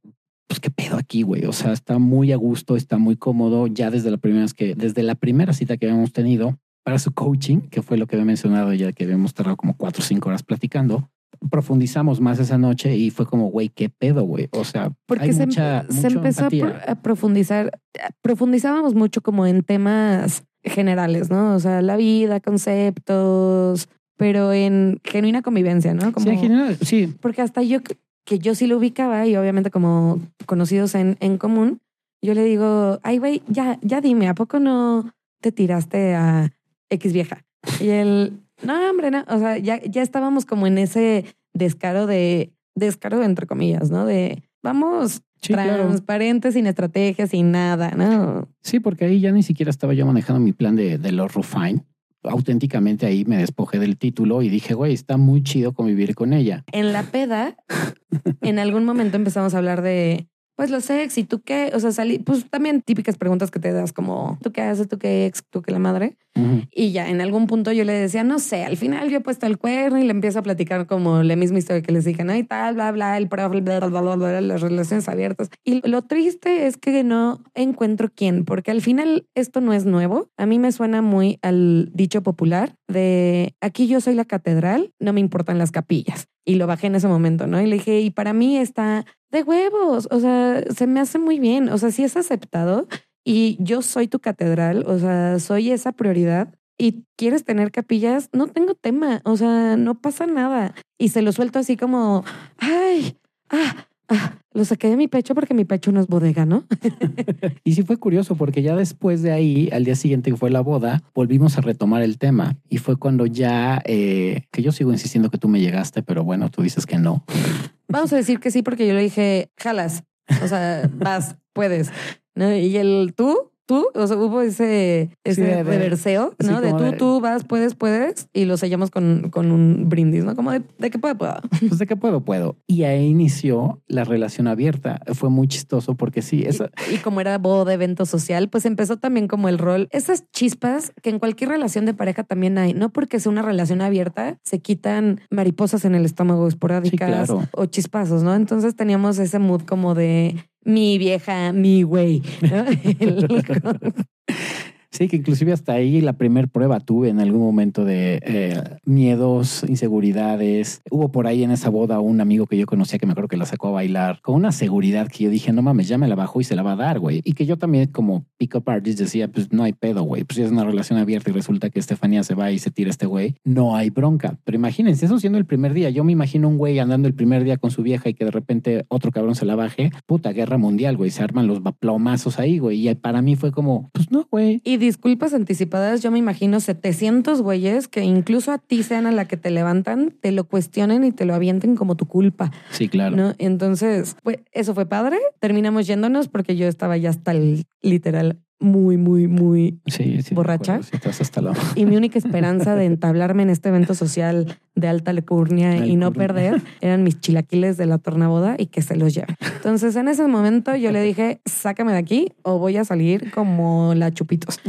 pues, qué pedo aquí, güey. O sea, está muy a gusto, está muy cómodo. Ya desde la primera vez que, desde la primera cita que habíamos tenido para su coaching, que fue lo que había mencionado ya que habíamos tardado como cuatro o cinco horas platicando, profundizamos más esa noche y fue como, güey, qué pedo, güey. O sea, Porque hay se, mucha, se mucha empezó empatía. a profundizar, profundizábamos mucho como en temas generales, ¿no? O sea, la vida, conceptos, pero en genuina convivencia, ¿no? Como, Sí, en general, sí, porque hasta yo, que- yo sí lo ubicaba y obviamente como conocidos en, en común, yo le digo, ay, güey, ya, ya dime, ¿a poco no te tiraste a X vieja? Y él, no, hombre, no. O sea, ya, ya estábamos como en ese descaro de, descaro entre comillas, ¿no? De vamos sí, claro. sin estrategia, sin nada, ¿no? Sí, porque ahí ya ni siquiera estaba yo manejando mi plan de, de los Rufine. Auténticamente ahí me despojé del título y dije, güey, está muy chido convivir con ella. En la peda, en algún momento empezamos a hablar de, pues los ex y tú qué, o sea, salí, pues también típicas preguntas que te das como, ¿tú qué haces? ¿Tú qué ex? ¿Tú qué la madre? Y ya en algún punto yo le decía, no sé, al final yo he puesto el cuerno y le empiezo a platicar como la misma historia que les dije, ¿no? Y tal, bla, bla, el profe, bla, bla, bla, bla, las relaciones abiertas. Y lo triste es que no encuentro quién, porque al final esto no es nuevo. A mí me suena muy al dicho popular de aquí yo soy la catedral, no me importan las capillas. Y lo bajé en ese momento, ¿no? Y le dije, y para mí está de huevos, o sea, se me hace muy bien, o sea, si es aceptado y yo soy tu catedral, o sea, soy esa prioridad y quieres tener capillas, no tengo tema, o sea, no pasa nada. Y se lo suelto así como, ay, ah, ah, lo saqué de mi pecho porque mi pecho no es bodega, ¿no? [LAUGHS] Y sí fue curioso porque ya después de ahí, al día siguiente que fue la boda, volvimos a retomar el tema y fue cuando ya, eh, que yo sigo insistiendo que tú me llegaste, pero bueno, tú dices que no. Vamos a decir que sí porque yo le dije, jalas, o sea, vas, puedes. ¿No? Y el tú, tú, o sea, hubo ese, ese de- reverseo, sí, ¿no? de tú, de- tú, vas, puedes, puedes, y lo sellamos con, con un brindis, ¿no? Como de, de que puede, pueda. [LAUGHS] Pues de que puedo, puedo. Y ahí inició la relación abierta. Fue muy chistoso porque sí, esa, Y, y como era boda, evento social, pues empezó también como el rol, esas chispas que en cualquier relación de pareja también hay, no porque sea una relación abierta, se quitan mariposas en el estómago esporádicas claro. o chispazos, ¿no? Entonces teníamos ese mood como de mi vieja, mi güey. [LAUGHS] Sí, que inclusive hasta ahí la primer prueba tuve en algún momento de eh, miedos, inseguridades. Hubo por ahí en esa boda un amigo que yo conocía que me acuerdo que la sacó a bailar con una seguridad que yo dije, no mames, ya me la bajó y se la va a dar, güey. Y que yo también como pick-up artist decía, pues no hay pedo, güey. Pues si es una relación abierta y resulta que Estefanía se va y se tira este güey, no hay bronca. Pero imagínense, eso siendo el primer día. Yo me imagino un güey andando el primer día con su vieja y que de repente otro cabrón se la baje. Puta, guerra mundial, güey. Se arman los plomazos ahí, güey. Y para mí fue como, pues no, güey. Disculpas anticipadas, yo me imagino 700 güeyes que incluso a ti sean a la que te levantan, te lo cuestionen y te lo avienten como tu culpa. Sí, claro. ¿no? Entonces, pues eso fue padre. Terminamos yéndonos porque yo estaba ya hasta el literal muy, muy, muy Sí, sí. me ¿Borracha? acuerdo, sí, estás hasta la... y mi única esperanza de entablarme en este evento social de alta lecurnia y no perder eran mis chilaquiles de la tornaboda y que se los lleven. Entonces, en ese momento yo le dije, sácame de aquí o voy a salir como la chupitos.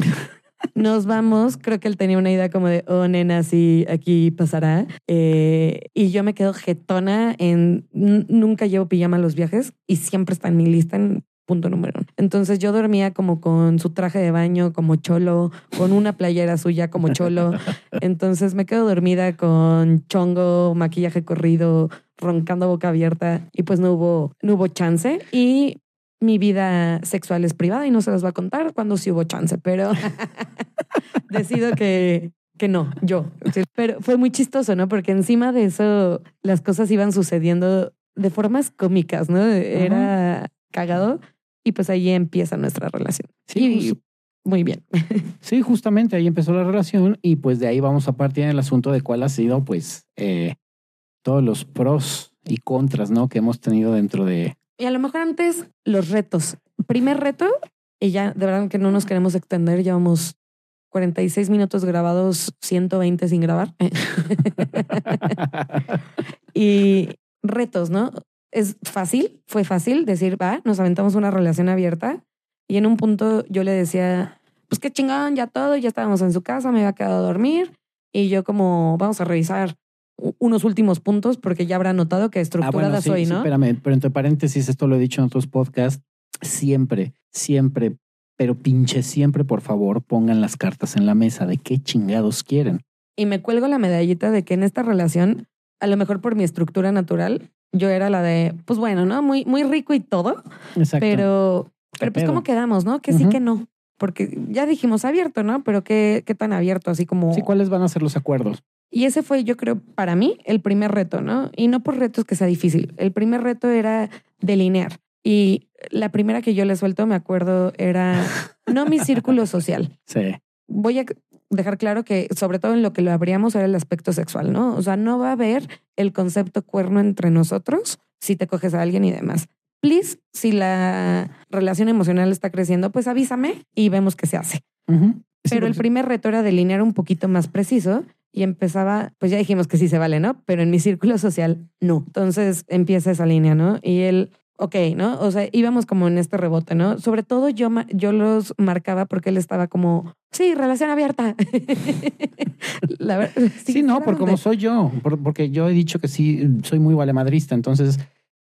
Nos vamos, creo que él tenía una idea como de, oh, nena, sí, aquí pasará. Eh, y yo me quedo jetona en, nunca llevo pijama a los viajes y siempre está en mi lista en punto número uno. Entonces yo dormía como con su traje de baño, como cholo, con una playera suya como cholo. [LAUGHS] Entonces me quedo dormida con chongo, maquillaje corrido, roncando boca abierta y pues no hubo, no hubo chance. Y mi vida sexual es privada y no se las va a contar cuando sí hubo chance, pero [LAUGHS] decido que, que no, yo. Pero fue muy chistoso, ¿no? Porque encima de eso las cosas iban sucediendo de formas cómicas, ¿no? Era cagado y pues ahí empieza nuestra relación. Sí, y muy bien. [LAUGHS] sí, justamente ahí empezó la relación y pues de ahí vamos a partir en el asunto de cuál ha sido pues eh, todos los pros y contras, ¿no? Que hemos tenido dentro de... Y a lo mejor antes los retos. Primer reto, y ya de verdad que no nos queremos extender, llevamos 46 minutos grabados, 120 sin grabar. [LAUGHS] y retos, ¿no? Es fácil, fue fácil decir, va, nos aventamos una relación abierta. Y en un punto yo le decía, pues qué chingón, ya todo, ya estábamos en su casa, me había quedado a dormir. Y yo como, vamos a revisar unos últimos puntos porque ya habrá notado que Ah, estructurada bueno, sí, soy, sí, ¿no? espérame, pero entre paréntesis, esto lo he dicho en otros podcasts, siempre, siempre, pero pinche siempre, por favor, pongan las cartas en la mesa de qué chingados quieren. y me cuelgo la medallita de que en esta relación, a lo mejor por mi estructura natural, yo era la de, pues bueno, ¿no? Muy, muy rico y todo, Exacto. pero, pero pues? ¿cómo quedamos, no? Que sí, que no. Porque ya dijimos abierto, ¿no? Pero qué, qué tan abierto, así como... Sí, ¿cuáles van a ser los acuerdos? Y ese fue, yo creo, para mí, el primer reto, ¿no? Y no por retos que sea difícil. El primer reto era delinear. Y la primera que yo le suelto, me acuerdo, era no mi círculo social. [LAUGHS] Sí. voy a dejar claro que sobre todo en lo que lo abríamos era el aspecto sexual, ¿no? O sea, no va a haber el concepto cuerno entre nosotros si te coges a alguien y demás. Please, si la relación emocional está creciendo, pues avísame y vemos qué se hace. Pero el primer reto era delinear un poquito más preciso y empezaba, pues ya dijimos que sí se vale, ¿no? Pero en mi círculo social, no. Entonces empieza esa línea, ¿no? Y él, ok, ¿no? O sea, íbamos como en este rebote, ¿no? Sobre todo yo, yo los marcaba porque él estaba como, sí, relación abierta. [LAUGHS] La ver- Sí, no, por como soy yo, por- porque yo he dicho que sí, soy muy valemadrista, entonces,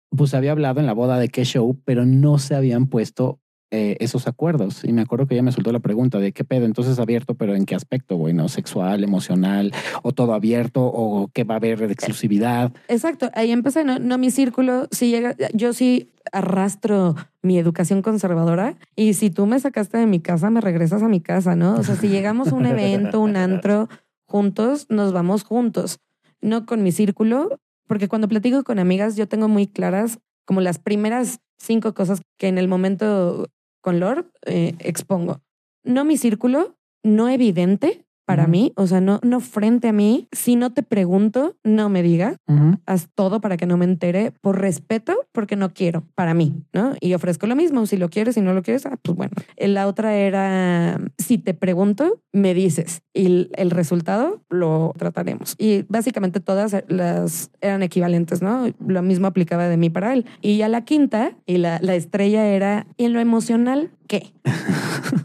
pues había hablado en la boda de qué show, pero no se habían puesto eh, esos acuerdos. Y me acuerdo que ella me soltó la pregunta de qué pedo, entonces abierto, pero en qué aspecto, güey, ¿no? Sexual, emocional, o todo abierto, o qué va a haber de exclusividad. Exacto, ahí empecé, no, no mi círculo, si llega, yo sí arrastro mi educación conservadora y si tú me sacaste de mi casa, me regresas a mi casa, ¿no? O sea, si llegamos a un evento, un antro juntos, nos vamos juntos, no con mi círculo, porque cuando platico con amigas yo tengo muy claras como las primeras cinco cosas que en el momento con Lord eh, expongo. No mi círculo, no evidente para mí, o sea, no, no frente a mí. Si no te pregunto, no me digas Ujú. haz todo para que no me entere por respeto, porque no quiero, para mí, ¿no? Y ofrezco lo mismo, si lo quieres, si no lo quieres, ah, pues bueno. La otra era, si te pregunto, me dices y el, resultado lo trataremos. Y básicamente todas las eran equivalentes, ¿no? Lo mismo aplicaba de mí para él. Y ya la quinta y la, la estrella era, ¿y en lo emocional qué?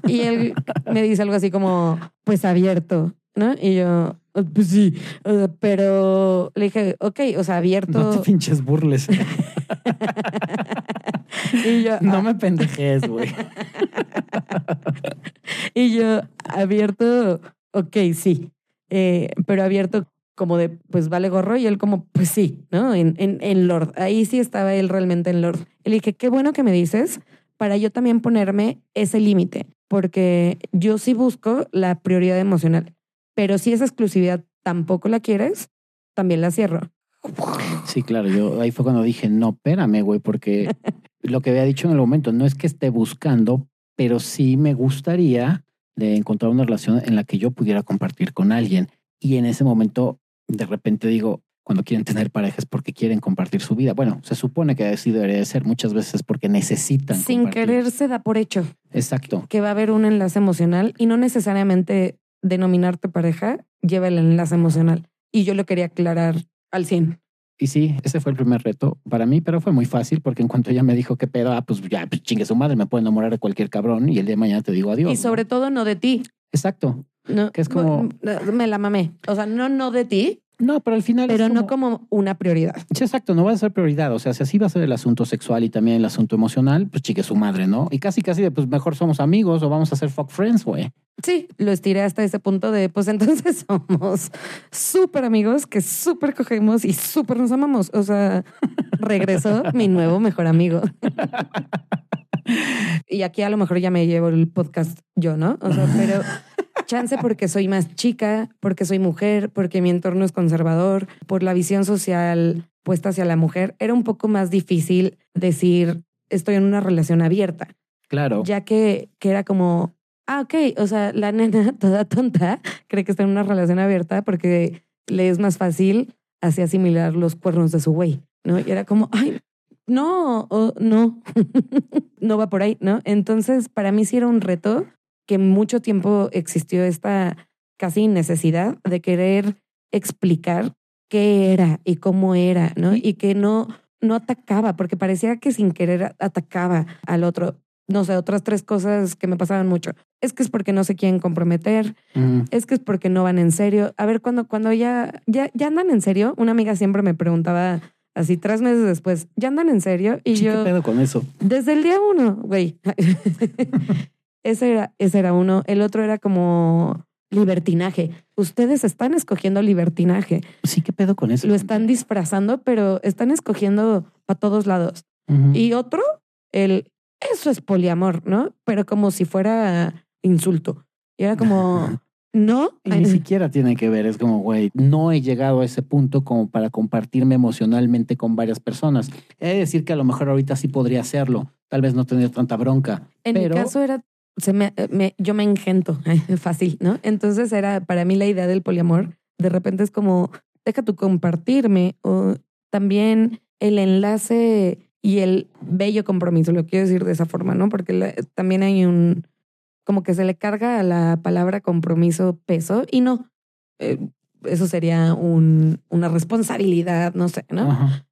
Y él me dice algo así como, pues abierto, ¿no? Y yo, pues sí, pero le dije, ok, o sea, abierto. No te pinches burles. [LAUGHS] y yo, No ah, me pendejes, güey. [LAUGHS] y yo, abierto, ok, sí. Eh, pero abierto como de, pues vale gorro, y él como, pues sí, ¿no? En, en, en Lord. Ahí sí estaba él realmente en Lord. Y le dije, qué bueno que me dices, para yo también ponerme ese límite, porque yo sí busco la prioridad emocional. Pero si esa exclusividad tampoco la quieres, también la cierro. Sí, claro, yo ahí fue cuando dije, no, espérame, güey, porque [LAUGHS] lo que había dicho en el momento no es que esté buscando, pero sí me gustaría de encontrar una relación en la que yo pudiera compartir con alguien. Y en ese momento, de repente digo, cuando quieren tener parejas porque quieren compartir su vida. Bueno, se supone que así debería de ser muchas veces porque necesitan. Sin compartir. querer se da por hecho Exacto. que va a haber un enlace emocional y no necesariamente denominarte pareja lleva el enlace emocional. Y yo lo quería aclarar al 100. Y sí, ese fue el primer reto para mí, pero fue muy fácil porque en cuanto ella me dijo qué pedo, ah, pues ya, pues chingue su madre, me puedo enamorar de cualquier cabrón y el día de mañana te digo adiós. Y sobre todo no de ti. Exacto. No, Que es como- Me la mamé. O sea, no, no de ti, No, pero al final. es pero no como una prioridad. Sí, exacto, no va a ser prioridad. O sea, si así va a ser el asunto sexual y también el asunto emocional, pues chique su madre, ¿no? Y casi, casi de pues mejor somos amigos o vamos a ser fuck friends, güey. Sí, lo estiré hasta ese punto de, pues entonces [LAUGHS] somos súper amigos que súper cogemos y súper nos amamos. O sea, regresó mi nuevo mejor amigo. [LAUGHS] y aquí a lo mejor ya me llevo el podcast yo, ¿no? O sea, pero chance porque soy más chica, porque soy mujer, porque mi entorno es conservador, por la visión social puesta hacia la mujer, era un poco más difícil decir estoy en una relación abierta Claro. ya que, que era como, ah, ok, o sea, la nena [LAUGHS] toda tonta cree que está en una relación abierta porque le es más fácil así asimilar los cuernos de su güey, ¿no? Y era como, ay, no, o no, [LAUGHS] no va por ahí, ¿no? Entonces, para mí sí era un reto que mucho tiempo existió esta casi necesidad de querer explicar qué era y cómo era, ¿no? Y que no, no atacaba, porque parecía que sin querer atacaba al otro no sé, otras tres cosas que me pasaban mucho. Es que es porque no se quieren comprometer, Mm, es que es porque no van en serio. A ver, cuando, cuando ya, ya, ya andan en serio, una amiga siempre me preguntaba así tres meses después, ¿ya andan en serio? Y sí, ¿Qué yo, pedo con eso? desde el día uno, güey. [LAUGHS] [LAUGHS] ese, era, ese era uno. El otro era como libertinaje. Ustedes están escogiendo libertinaje. Sí, ¿qué pedo con eso? Lo están disfrazando, pero están escogiendo para todos lados. Y otro, el eso es poliamor, ¿no? Pero como si fuera insulto. Y era como, [LAUGHS] no. Y ni siquiera tiene que ver, es como, güey, no he llegado a ese punto como para compartirme emocionalmente con varias personas. He de decir que a lo mejor ahorita sí podría hacerlo, tal vez no tener tanta bronca. En pero- mi caso era, se me, me- yo me engento [LAUGHS] fácil, ¿no? Entonces era para mí la idea del poliamor. De repente es como, deja tu compartirme o también el enlace y el bello compromiso, lo quiero decir de esa forma, ¿no? Porque la- también hay un, como que se le carga a la palabra compromiso peso y no, eh, eso sería un, una responsabilidad, no sé, ¿no? Ajá.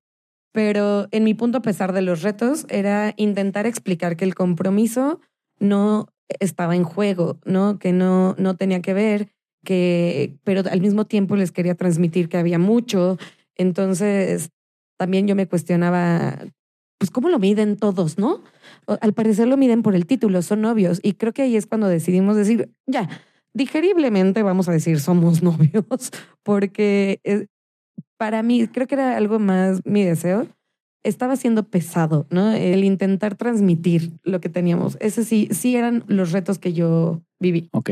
Pero en mi punto, a pesar de los retos, era intentar explicar que el compromiso no estaba en juego, ¿no? Que no, no tenía que ver, que, pero al mismo tiempo les quería transmitir que había mucho. Entonces, también yo me cuestionaba, pues, ¿cómo lo miden todos, no? Al parecer lo miden por el título, son novios. Y creo que ahí es cuando decidimos decir, ya, digeriblemente vamos a decir somos [LAUGHS] novios, porque eh, para mí, creo que era algo más mi deseo. Estaba siendo pesado, ¿no? El intentar transmitir lo que teníamos. Ese sí, sí eran los retos que yo viví. Ok.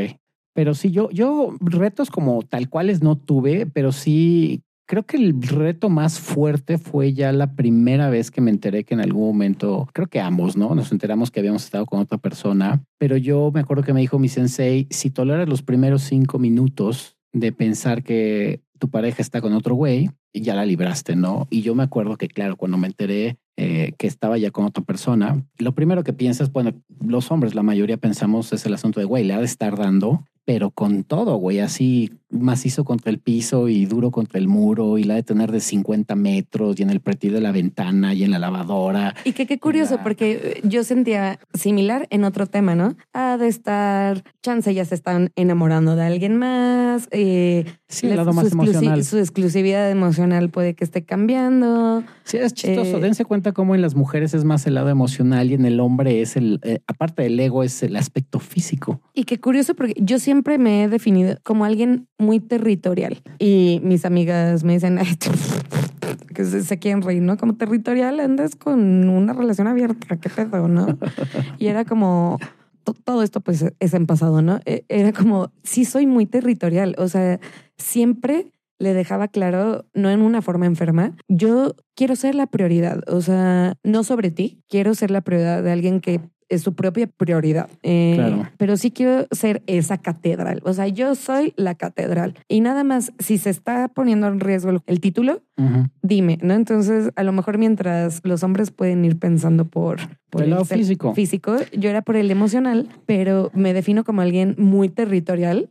Pero sí, yo, yo retos como tal cuales no tuve, pero sí creo que el reto más fuerte fue ya la primera vez que me enteré que en algún momento, creo que ambos, ¿no? Nos enteramos que habíamos estado con otra persona, pero yo me acuerdo que me dijo mi sensei, si toleras los primeros cinco minutos de pensar que tu pareja está con otro güey, ya la libraste, ¿no? Y yo me acuerdo que, claro, cuando me enteré eh, que estaba ya con otra persona, lo primero que piensas, bueno, los hombres, la mayoría pensamos es el asunto de, güey, le ha de estar dando, pero con todo, güey, así macizo contra el piso y duro contra el muro y la de tener de 50 metros y en el pretil de la ventana y en la lavadora. Y que qué curioso, Ya. porque yo sentía similar en otro tema, ¿no? Ha de estar, chance ya se están enamorando de alguien más. eh, Sí, el la- lado más emocional. su exclusividad emocional puede que esté cambiando. Sí, es chistoso. Eh, Dense cuenta cómo en las mujeres es más el lado emocional y en el hombre es el, eh, aparte del ego, es el aspecto físico. Y qué curioso, porque yo siempre me he definido como alguien muy territorial. Y mis amigas me dicen, "Ay, [LAUGHS] que se, quieren reír, ¿no? Como territorial, andas con una relación abierta, qué pedo, ¿no? Y era como, to- todo esto pues es en pasado, ¿no? E- Era como, sí soy muy territorial, o sea, siempre le dejaba claro, no en una forma enferma, yo quiero ser la prioridad, o sea, no sobre ti, quiero ser la prioridad de alguien que es su propia prioridad. Eh, Claro. Pero sí quiero ser esa catedral. O sea, yo soy la catedral. Y nada más, si se está poniendo en riesgo el, el dime, ¿no? Entonces, a lo mejor mientras los hombres pueden ir pensando por, por el lado cel- físico. físico, yo era por el emocional, pero me defino como alguien muy territorial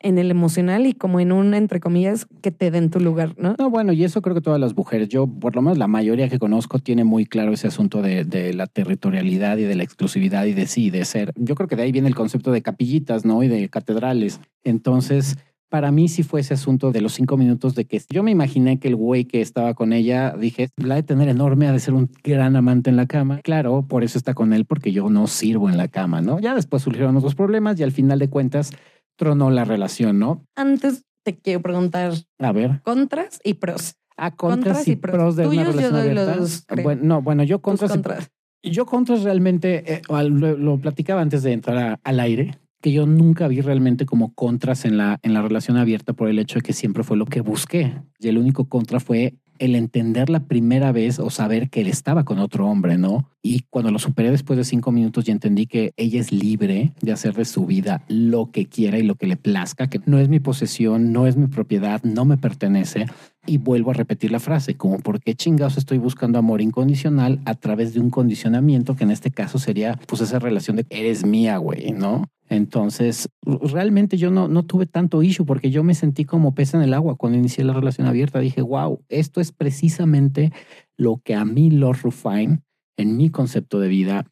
en el emocional y como en un, entre comillas, que te den tu lugar, ¿no? No, bueno, y eso creo que todas las mujeres, yo por lo menos la mayoría que conozco tiene muy claro ese asunto de, de la territorialidad y de la exclusividad y de sí, de ser. Yo creo que de ahí viene el concepto de capillitas, ¿no? Y de catedrales. Entonces, para mí sí fue ese asunto de los cinco minutos de que yo me imaginé que el güey que estaba con ella, dije, la de tener enorme, ha de ser un gran amante en la cama. Claro, por eso está con él, porque yo no sirvo en la cama, ¿no? Ya después surgieron otros problemas y al final de cuentas tronó la relación, ¿no? Antes te quiero preguntar A ver. contras y pros. A contras, Contras y pros. pros de Tuyos, una yo relación doy los. Bueno, no, bueno, yo Tus contras, y- contras. yo contras realmente eh, lo, lo platicaba antes de entrar a- al aire que yo nunca vi realmente como contras en la en la relación abierta por el hecho de que siempre fue lo que busqué y el único contra fue el entender la primera vez o saber que él estaba con otro hombre, ¿no? Y cuando lo superé después de cinco minutos y entendí que ella es libre de hacer de su vida lo que quiera y lo que le plazca, que no es mi posesión, no es mi propiedad, no me pertenece. Y vuelvo a repetir la frase, como por qué chingados estoy buscando amor incondicional a través de un condicionamiento que en este caso sería pues esa relación de eres mía, güey, ¿no? Entonces, realmente yo no, no tuve tanto issue porque yo me sentí como pez en el agua cuando inicié la relación abierta. Dije, wow, esto es precisamente lo que a mí Lord Rufine, en mi concepto de vida,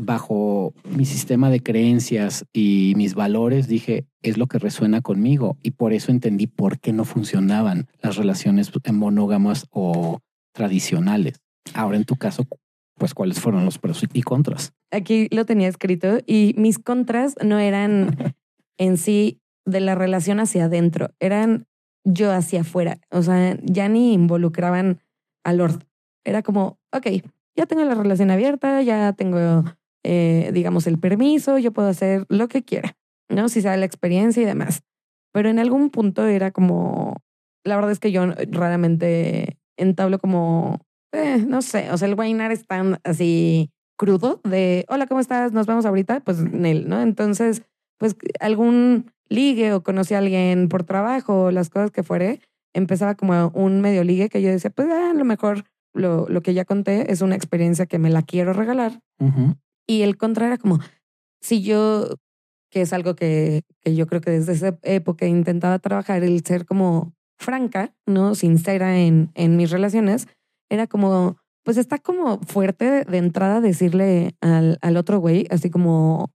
bajo mi sistema de creencias y mis valores, dije, es lo que resuena conmigo. Y por eso entendí por qué no funcionaban las relaciones monógamas o tradicionales. Ahora, en tu caso, pues, ¿cuáles fueron los pros y contras? Aquí lo tenía escrito y mis contras no eran [LAUGHS] en sí de la relación hacia adentro, eran yo hacia afuera. O sea, ya ni involucraban al Lord. Era como, ok, ya tengo la relación abierta, ya tengo, eh, digamos, el permiso, yo puedo hacer lo que quiera, ¿no? Si sabe la experiencia y demás. Pero en algún punto era como, la verdad es que yo raramente entablo como, eh, no sé, o sea, el Wainar es tan así crudo de, hola, ¿cómo estás? Nos vemos ahorita, pues Nel, ¿no? Entonces, pues algún ligue o conocí a alguien por trabajo, las cosas que fuere, empezaba como un medio ligue que yo decía, pues ah, a lo mejor lo, lo que ya conté es una experiencia que me la quiero regalar. Ujú. Y el contra era como, si yo, que es algo que, que yo creo que desde esa época intentaba trabajar, el ser como franca, ¿no? Sincera en, en mis relaciones, era como, pues está como fuerte de entrada decirle al, al otro güey, así como,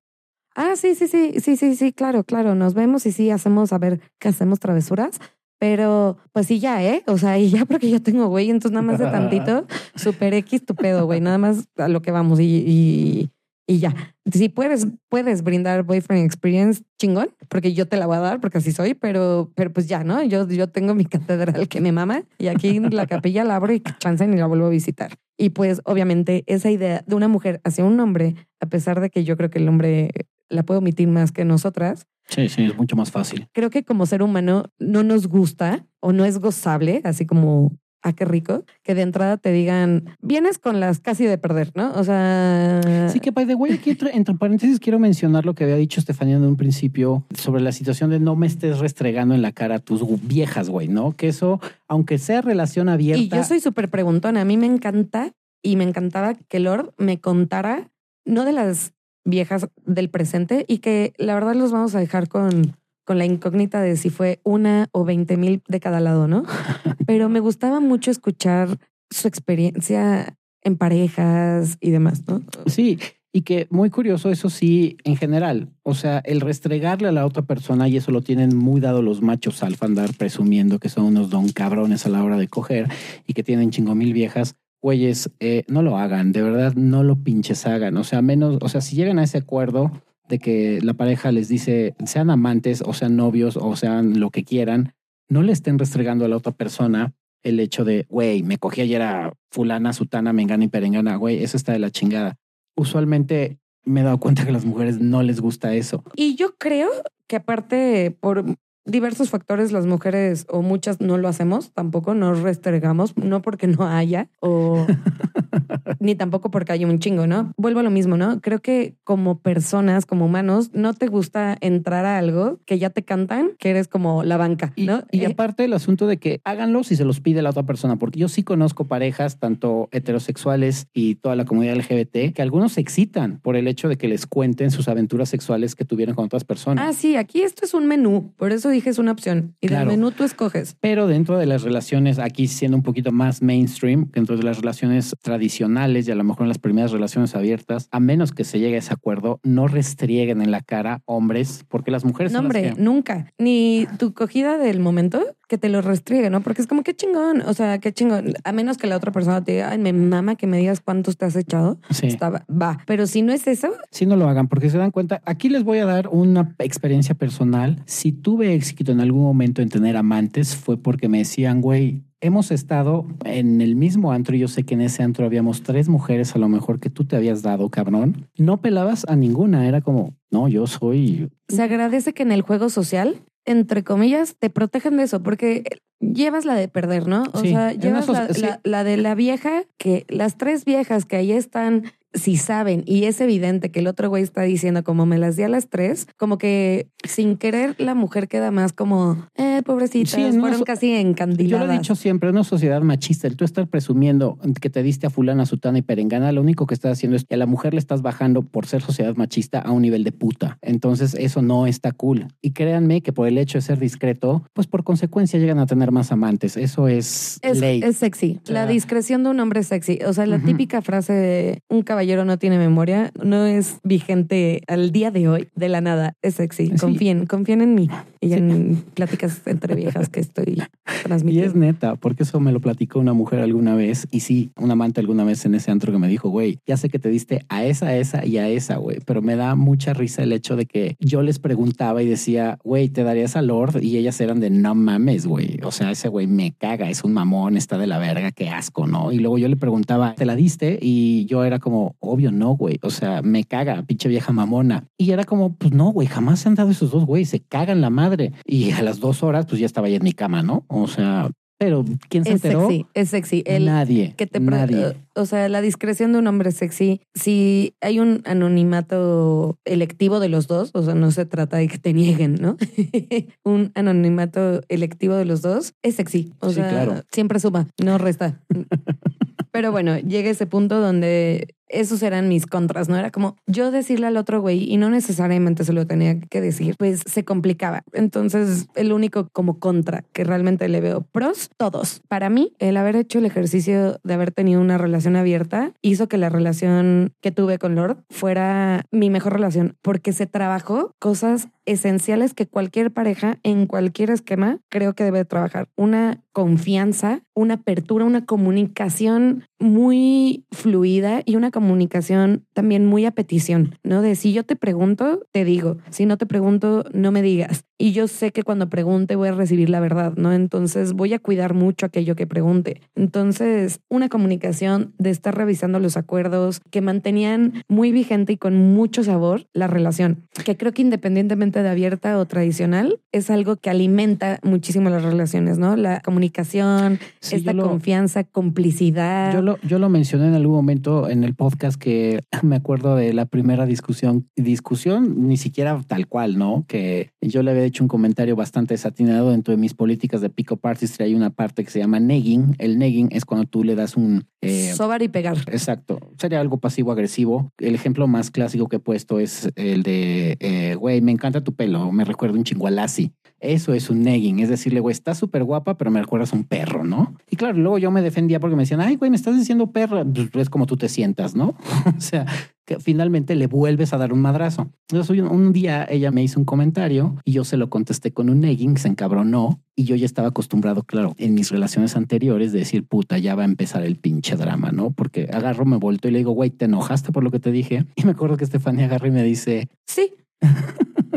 ah, sí, sí, sí, sí, sí, sí, claro, claro, nos vemos y sí, hacemos, a ver, qué hacemos travesuras. Pero, pues sí, ya, ¿eh? O sea, [LAUGHS] y ya porque yo tengo güey, entonces nada más de tantito, [LAUGHS] super X tu pedo, güey, nada más a lo que vamos y, y, y ya. Si puedes, puedes brindar boyfriend experience chingón, porque yo te la voy a dar, porque así soy, pero, pero pues ya, ¿no? Yo, yo tengo mi [LAUGHS] catedral que me mama y aquí en la capilla la abro y chance ni la vuelvo a visitar. Y pues obviamente esa idea de una mujer hacia un hombre, a pesar de que yo creo que el hombre la puede omitir más que nosotras, Sí, sí, es mucho más fácil. creo que como ser humano no nos gusta o no es gozable, así como, ah, qué rico, que de entrada te digan, vienes con las casi de perder, ¿no? O sea... Sí que, by the way, aquí entre, entre paréntesis quiero mencionar lo que había dicho Estefanía en un principio sobre la situación de no me estés restregando en la cara a tus viejas, güey, ¿no? Que eso, aunque sea relación abierta... Y yo soy súper preguntona. A mí me encanta y me encantaba que Lord me contara, no de las viejas del presente, y que la verdad los vamos a dejar con, con la incógnita de si fue una o veinte mil de cada lado, ¿no? [LAUGHS] Pero me gustaba mucho escuchar su experiencia en parejas y demás, ¿no? Sí, y que muy curioso, eso sí, en general. O sea, el restregarle a la otra persona, y eso lo tienen muy dado los machos alfa, andar presumiendo que son unos don cabrones a la hora de coger y que tienen chingo mil viejas. Güeyes, eh, no lo hagan, de verdad, no lo pinches hagan. O sea, menos, o sea, si llegan a ese acuerdo que la pareja les dice, sean amantes o sean novios o sean lo que quieran, no le estén restregando a la otra persona el hecho de, güey, me cogí ayer a fulana, sutana, mengana y perengana, güey, eso está de la chingada usualmente me he dado cuenta que a las mujeres no les gusta eso. Y yo creo que aparte por diversos factores las mujeres o muchas no lo hacemos, tampoco nos restregamos, no porque no haya o [LAUGHS] ni tampoco porque hay un chingo, ¿no? Vuelvo a lo mismo, ¿no? Creo que como personas, como humanos, no te gusta entrar a algo que ya te cantan, que eres como la banca, Y, ¿no? y Eh, aparte el asunto de que háganlo si se los pide la otra persona, porque yo sí conozco parejas, tanto heterosexuales y toda la comunidad LGBT, que algunos se excitan por el hecho de que les cuenten sus aventuras sexuales que tuvieron con otras personas. Ah, sí, aquí esto es un menú, por eso dije es una opción. Y Claro. del menú tú escoges. Pero dentro de las relaciones, aquí siendo un poquito más mainstream, dentro de las relaciones tradicionales y a lo mejor en las primeras relaciones abiertas, a menos que se llegue a ese acuerdo, no restrieguen en la cara hombres, porque las mujeres No, son las hombre, que- nunca. Ni tu cogida del momento que te lo restriegue, ¿no? Porque es como qué chingón. O sea, qué chingón. A menos que la otra persona te diga, ay, me mama que me digas cuántos te has echado. Sí. Estaba, va. Pero si no es eso, Si no lo hagan, porque se dan cuenta. Aquí les voy a dar una experiencia personal. Si tuve éxito en algún momento en tener amantes, fue porque me decían, güey, hemos estado en el mismo antro y yo sé que en ese antro habíamos tres mujeres a lo mejor que tú te habías dado, cabrón. No pelabas a ninguna. Era como, no, yo soy. se agradece que en el juego social, entre comillas, te protegen de eso, porque llevas la de perder, ¿no? O Sí, sea, llevas la, sí. la- la de la vieja, que las tres viejas que ahí están, si saben, y es evidente que el otro güey está diciendo como me las di a las tres, como que sin querer la mujer queda más como, eh, pobrecitas, Sí, en una fueron so- casi Yo encandiladas. lo he dicho siempre, en una sociedad machista, el tú estar presumiendo que te diste a fulana, sutana y perengana, lo único que estás haciendo es que a la mujer le estás bajando por ser sociedad machista a un nivel de puta. Entonces eso no está cool. Y créanme que por el hecho de ser discreto, pues por consecuencia llegan a tener más amantes. Eso es, Es, ley. es sexy. O sea- la discreción de un hombre es sexy. O sea, la típica frase de un caballero no tiene memoria no es vigente al día de hoy, de la nada. Es sexy. Sí. Confíen, confíen en mí y Sí. en pláticas entre viejas que estoy Y es transmitiendo. neta, porque eso me lo platicó una mujer alguna vez. Y sí, un amante alguna vez en ese antro que me dijo, güey, ya sé que te diste a esa, a esa y a esa, güey. Pero me da mucha risa el hecho de que yo les preguntaba y decía, güey, ¿te darías a Lord? Y ellas eran de no mames, güey. O sea, ese güey me caga, es un mamón, está de la verga, qué asco, ¿no? Y luego yo le preguntaba, ¿te la diste? Y yo era como, obvio no, güey. O sea, me caga, pinche vieja mamona. Y era como, pues no, güey, jamás se han dado esos dos, güey, se cagan la madre. Y a las dos horas, pues ya estaba ya en mi cama, ¿no? O sea, pero ¿quién se Es enteró? sexy, es sexy. El nadie. que te nadie. o sea, la discreción de un hombre sexy, si hay un anonimato electivo de los dos, o sea, no se trata de que te nieguen, ¿no? [LAUGHS] un anonimato electivo de los dos es sexy. O Sí, sea, claro. siempre suma, no resta. [LAUGHS] Pero bueno, llega ese punto donde esos eran mis contras, ¿no? Era como yo decirle al otro güey y no necesariamente se lo tenía que decir, pues se complicaba. Entonces, el único como contra que realmente le veo pros, todos. Para mí, el haber hecho el ejercicio de haber tenido una relación abierta hizo que la relación que tuve con Lord fuera mi mejor relación, porque se trabajó cosas esenciales que cualquier pareja en cualquier esquema creo que debe trabajar. Una confianza, una apertura, una comunicación muy fluida y una comunicación también muy a petición, ¿no? De si yo te pregunto, te digo, si no te pregunto, no me digas. Y yo sé que cuando pregunte voy a recibir la verdad, ¿no? Entonces voy a cuidar mucho aquello que pregunte. Entonces, una comunicación de estar revisando los acuerdos que mantenían muy vigente y con mucho sabor la relación, que creo que independientemente de abierta o tradicional, es algo que alimenta muchísimo las relaciones, ¿no? La comunicación, Sí, esta lo- confianza, complicidad. Yo lo, yo lo mencioné en algún momento en el podcast que me acuerdo de la primera discusión, discusión ni siquiera tal cual, ¿no? Que yo le había hecho un comentario bastante desatinado dentro de mis políticas de pick-up artistry. Hay una parte que se llama negging. El negging es cuando tú le das un... eh, Sobar y pegar. Exacto. Sería algo pasivo-agresivo. El ejemplo más clásico que he puesto es el de, eh, güey, me encanta tu pelo, me recuerda un chingualasi. Eso es un negging, es decirle, güey, estás súper guapa, pero me recuerdas a un perro, ¿no? Y claro, luego yo me defendía porque me decían, ay, güey, me estás diciendo perra. Pues es como tú te sientas, ¿no? [LAUGHS] o sea, que finalmente le vuelves a dar un madrazo. Entonces, un, un día ella me hizo un comentario y yo se lo contesté con un negging, se encabronó y yo ya estaba acostumbrado, claro, en mis relaciones anteriores de decir, puta, ya va a empezar el pinche drama, ¿no? Porque agarro, me volto y le digo, güey, ¿te enojaste por lo que te dije? Y me acuerdo que Estefania agarra y me dice, Sí. [LAUGHS]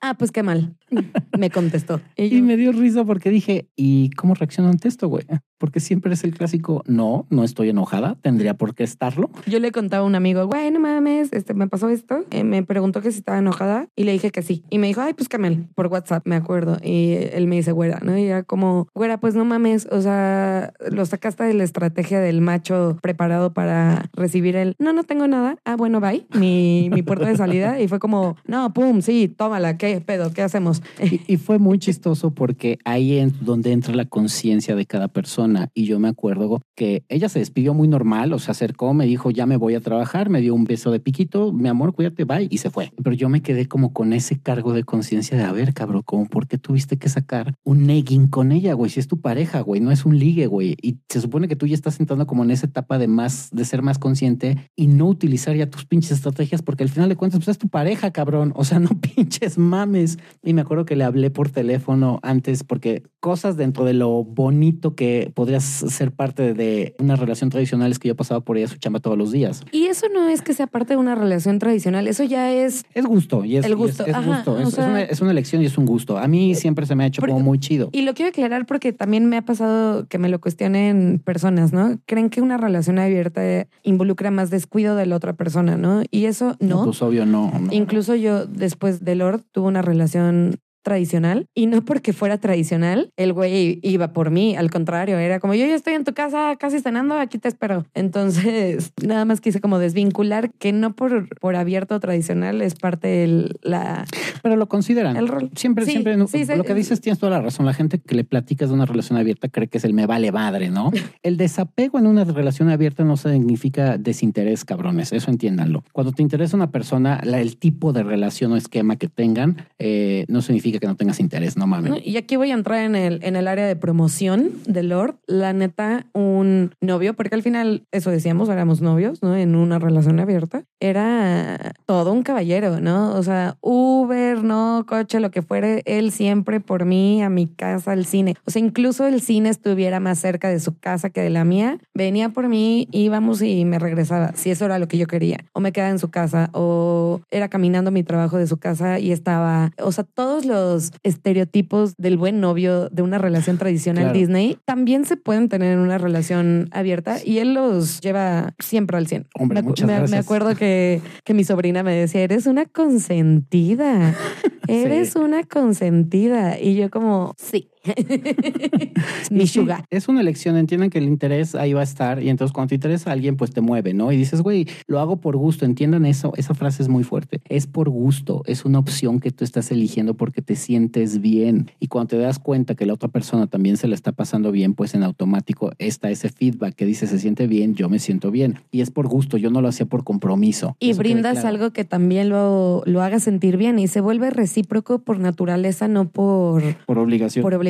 ah, pues qué mal. [LAUGHS] me contestó. Y, me dio risa porque dije, ¿y cómo reacciono ante esto, güey? Porque siempre es el clásico, no, no estoy enojada, tendría por qué estarlo. Yo le contaba a un amigo, güey, no mames, este, me pasó esto. Eh, me preguntó que si estaba enojada y le dije que sí. Y me dijo, ay, pues Camel, por WhatsApp, me acuerdo. Y él me dice, güera, ¿no? Y era como, güera, pues no mames, o sea, lo sacaste de la estrategia del macho preparado para recibir el, no, no tengo nada. Ah, bueno, bye, mi, mi puerta de salida. Y fue como, no, pum, sí, tómala, ¿qué pedo? ¿Qué hacemos? Y, fue muy chistoso porque ahí es donde entra la conciencia de cada persona. Y yo me acuerdo que ella se despidió muy normal, o se acercó, me dijo, ya me voy a trabajar, me dio un beso de piquito, mi amor, cuídate, bye, y se fue. Pero yo me quedé como con ese cargo de conciencia de, a ver, cabrón, como, ¿por qué tuviste que sacar un negging con ella, güey? Si es tu pareja, güey, no es un ligue, güey. Y se supone que tú ya estás entrando como en esa etapa de más, de ser más consciente y no utilizar ya tus pinches estrategias, porque al final de cuentas, pues es tu pareja, cabrón. O sea, [LAUGHS] no pinches mames. Y me acuerdo que le hablé por teléfono antes porque cosas dentro de lo bonito que podrías ser parte de una relación tradicional es que yo pasaba por ella su chamba todos los días. Y eso no es que sea parte de una relación tradicional, eso ya es... Es gusto y es, el gusto. es, gusto. Es, una, elección y es un gusto. A mí siempre se me ha hecho como muy chido. Y lo quiero aclarar porque también me ha pasado que me lo cuestionen personas, ¿no? Creen que una relación abierta involucra más descuido de la otra persona, ¿no? Y eso no. no pues obvio no. Incluso yo después de Lord tuve una relación tradicional y no porque fuera tradicional, el güey iba por mí, al contrario, era como yo ya estoy en tu casa casi cenando, aquí te espero. Entonces, [LAUGHS] nada más quise como desvincular que no por, por abierto tradicional es parte de la... Pero lo consideran. El rol. Siempre, siempre, lo que dices tienes toda la razón. La gente que le platicas de una relación abierta cree que es el me vale madre, ¿no? [LAUGHS] el desapego en una relación abierta no significa desinterés, cabrones, eso entiéndanlo. Cuando te interesa una persona, el tipo de relación o esquema que tengan, eh, no significa que no tengas interés, no mames. Y aquí voy a entrar en el, en el área de promoción de Lord. La neta, un novio, porque al final, eso decíamos, éramos novios, ¿no? En una relación abierta. Era todo un caballero, ¿no? O sea, Uber, ¿no? Coche, lo que fuere, él siempre por mí, a mi casa, al cine. O sea, incluso el cine estuviera más cerca de su casa que de la mía, venía por mí, íbamos y me regresaba, si eso era lo que yo quería. O me quedaba en su casa, o era caminando mi trabajo de su casa y estaba, o sea, todos los estereotipos del buen novio de una relación tradicional Disney también se pueden tener en una relación abierta y él los lleva siempre al 100. Hombre, me, me, acuerdo que, que mi sobrina me decía, eres una consentida, [LAUGHS] eres una consentida. Y yo como, sí. [LAUGHS] Mi sugar. Es una elección, entienden que el interés ahí va a estar y entonces cuando te interesa a alguien, pues te mueve, ¿no? Y dices, güey, lo hago por gusto, entiendan eso, esa frase es muy fuerte. Es por gusto, es una opción que tú estás eligiendo porque te sientes bien. Y cuando te das cuenta que la otra persona también se le está pasando bien, pues en automático está ese feedback que dice, se siente bien, yo me siento bien. Y es por gusto, yo no lo hacía por compromiso. Y brindas algo que también lo, lo haga sentir bien y se vuelve recíproco por naturaleza, no por... Por obligación. Por obligación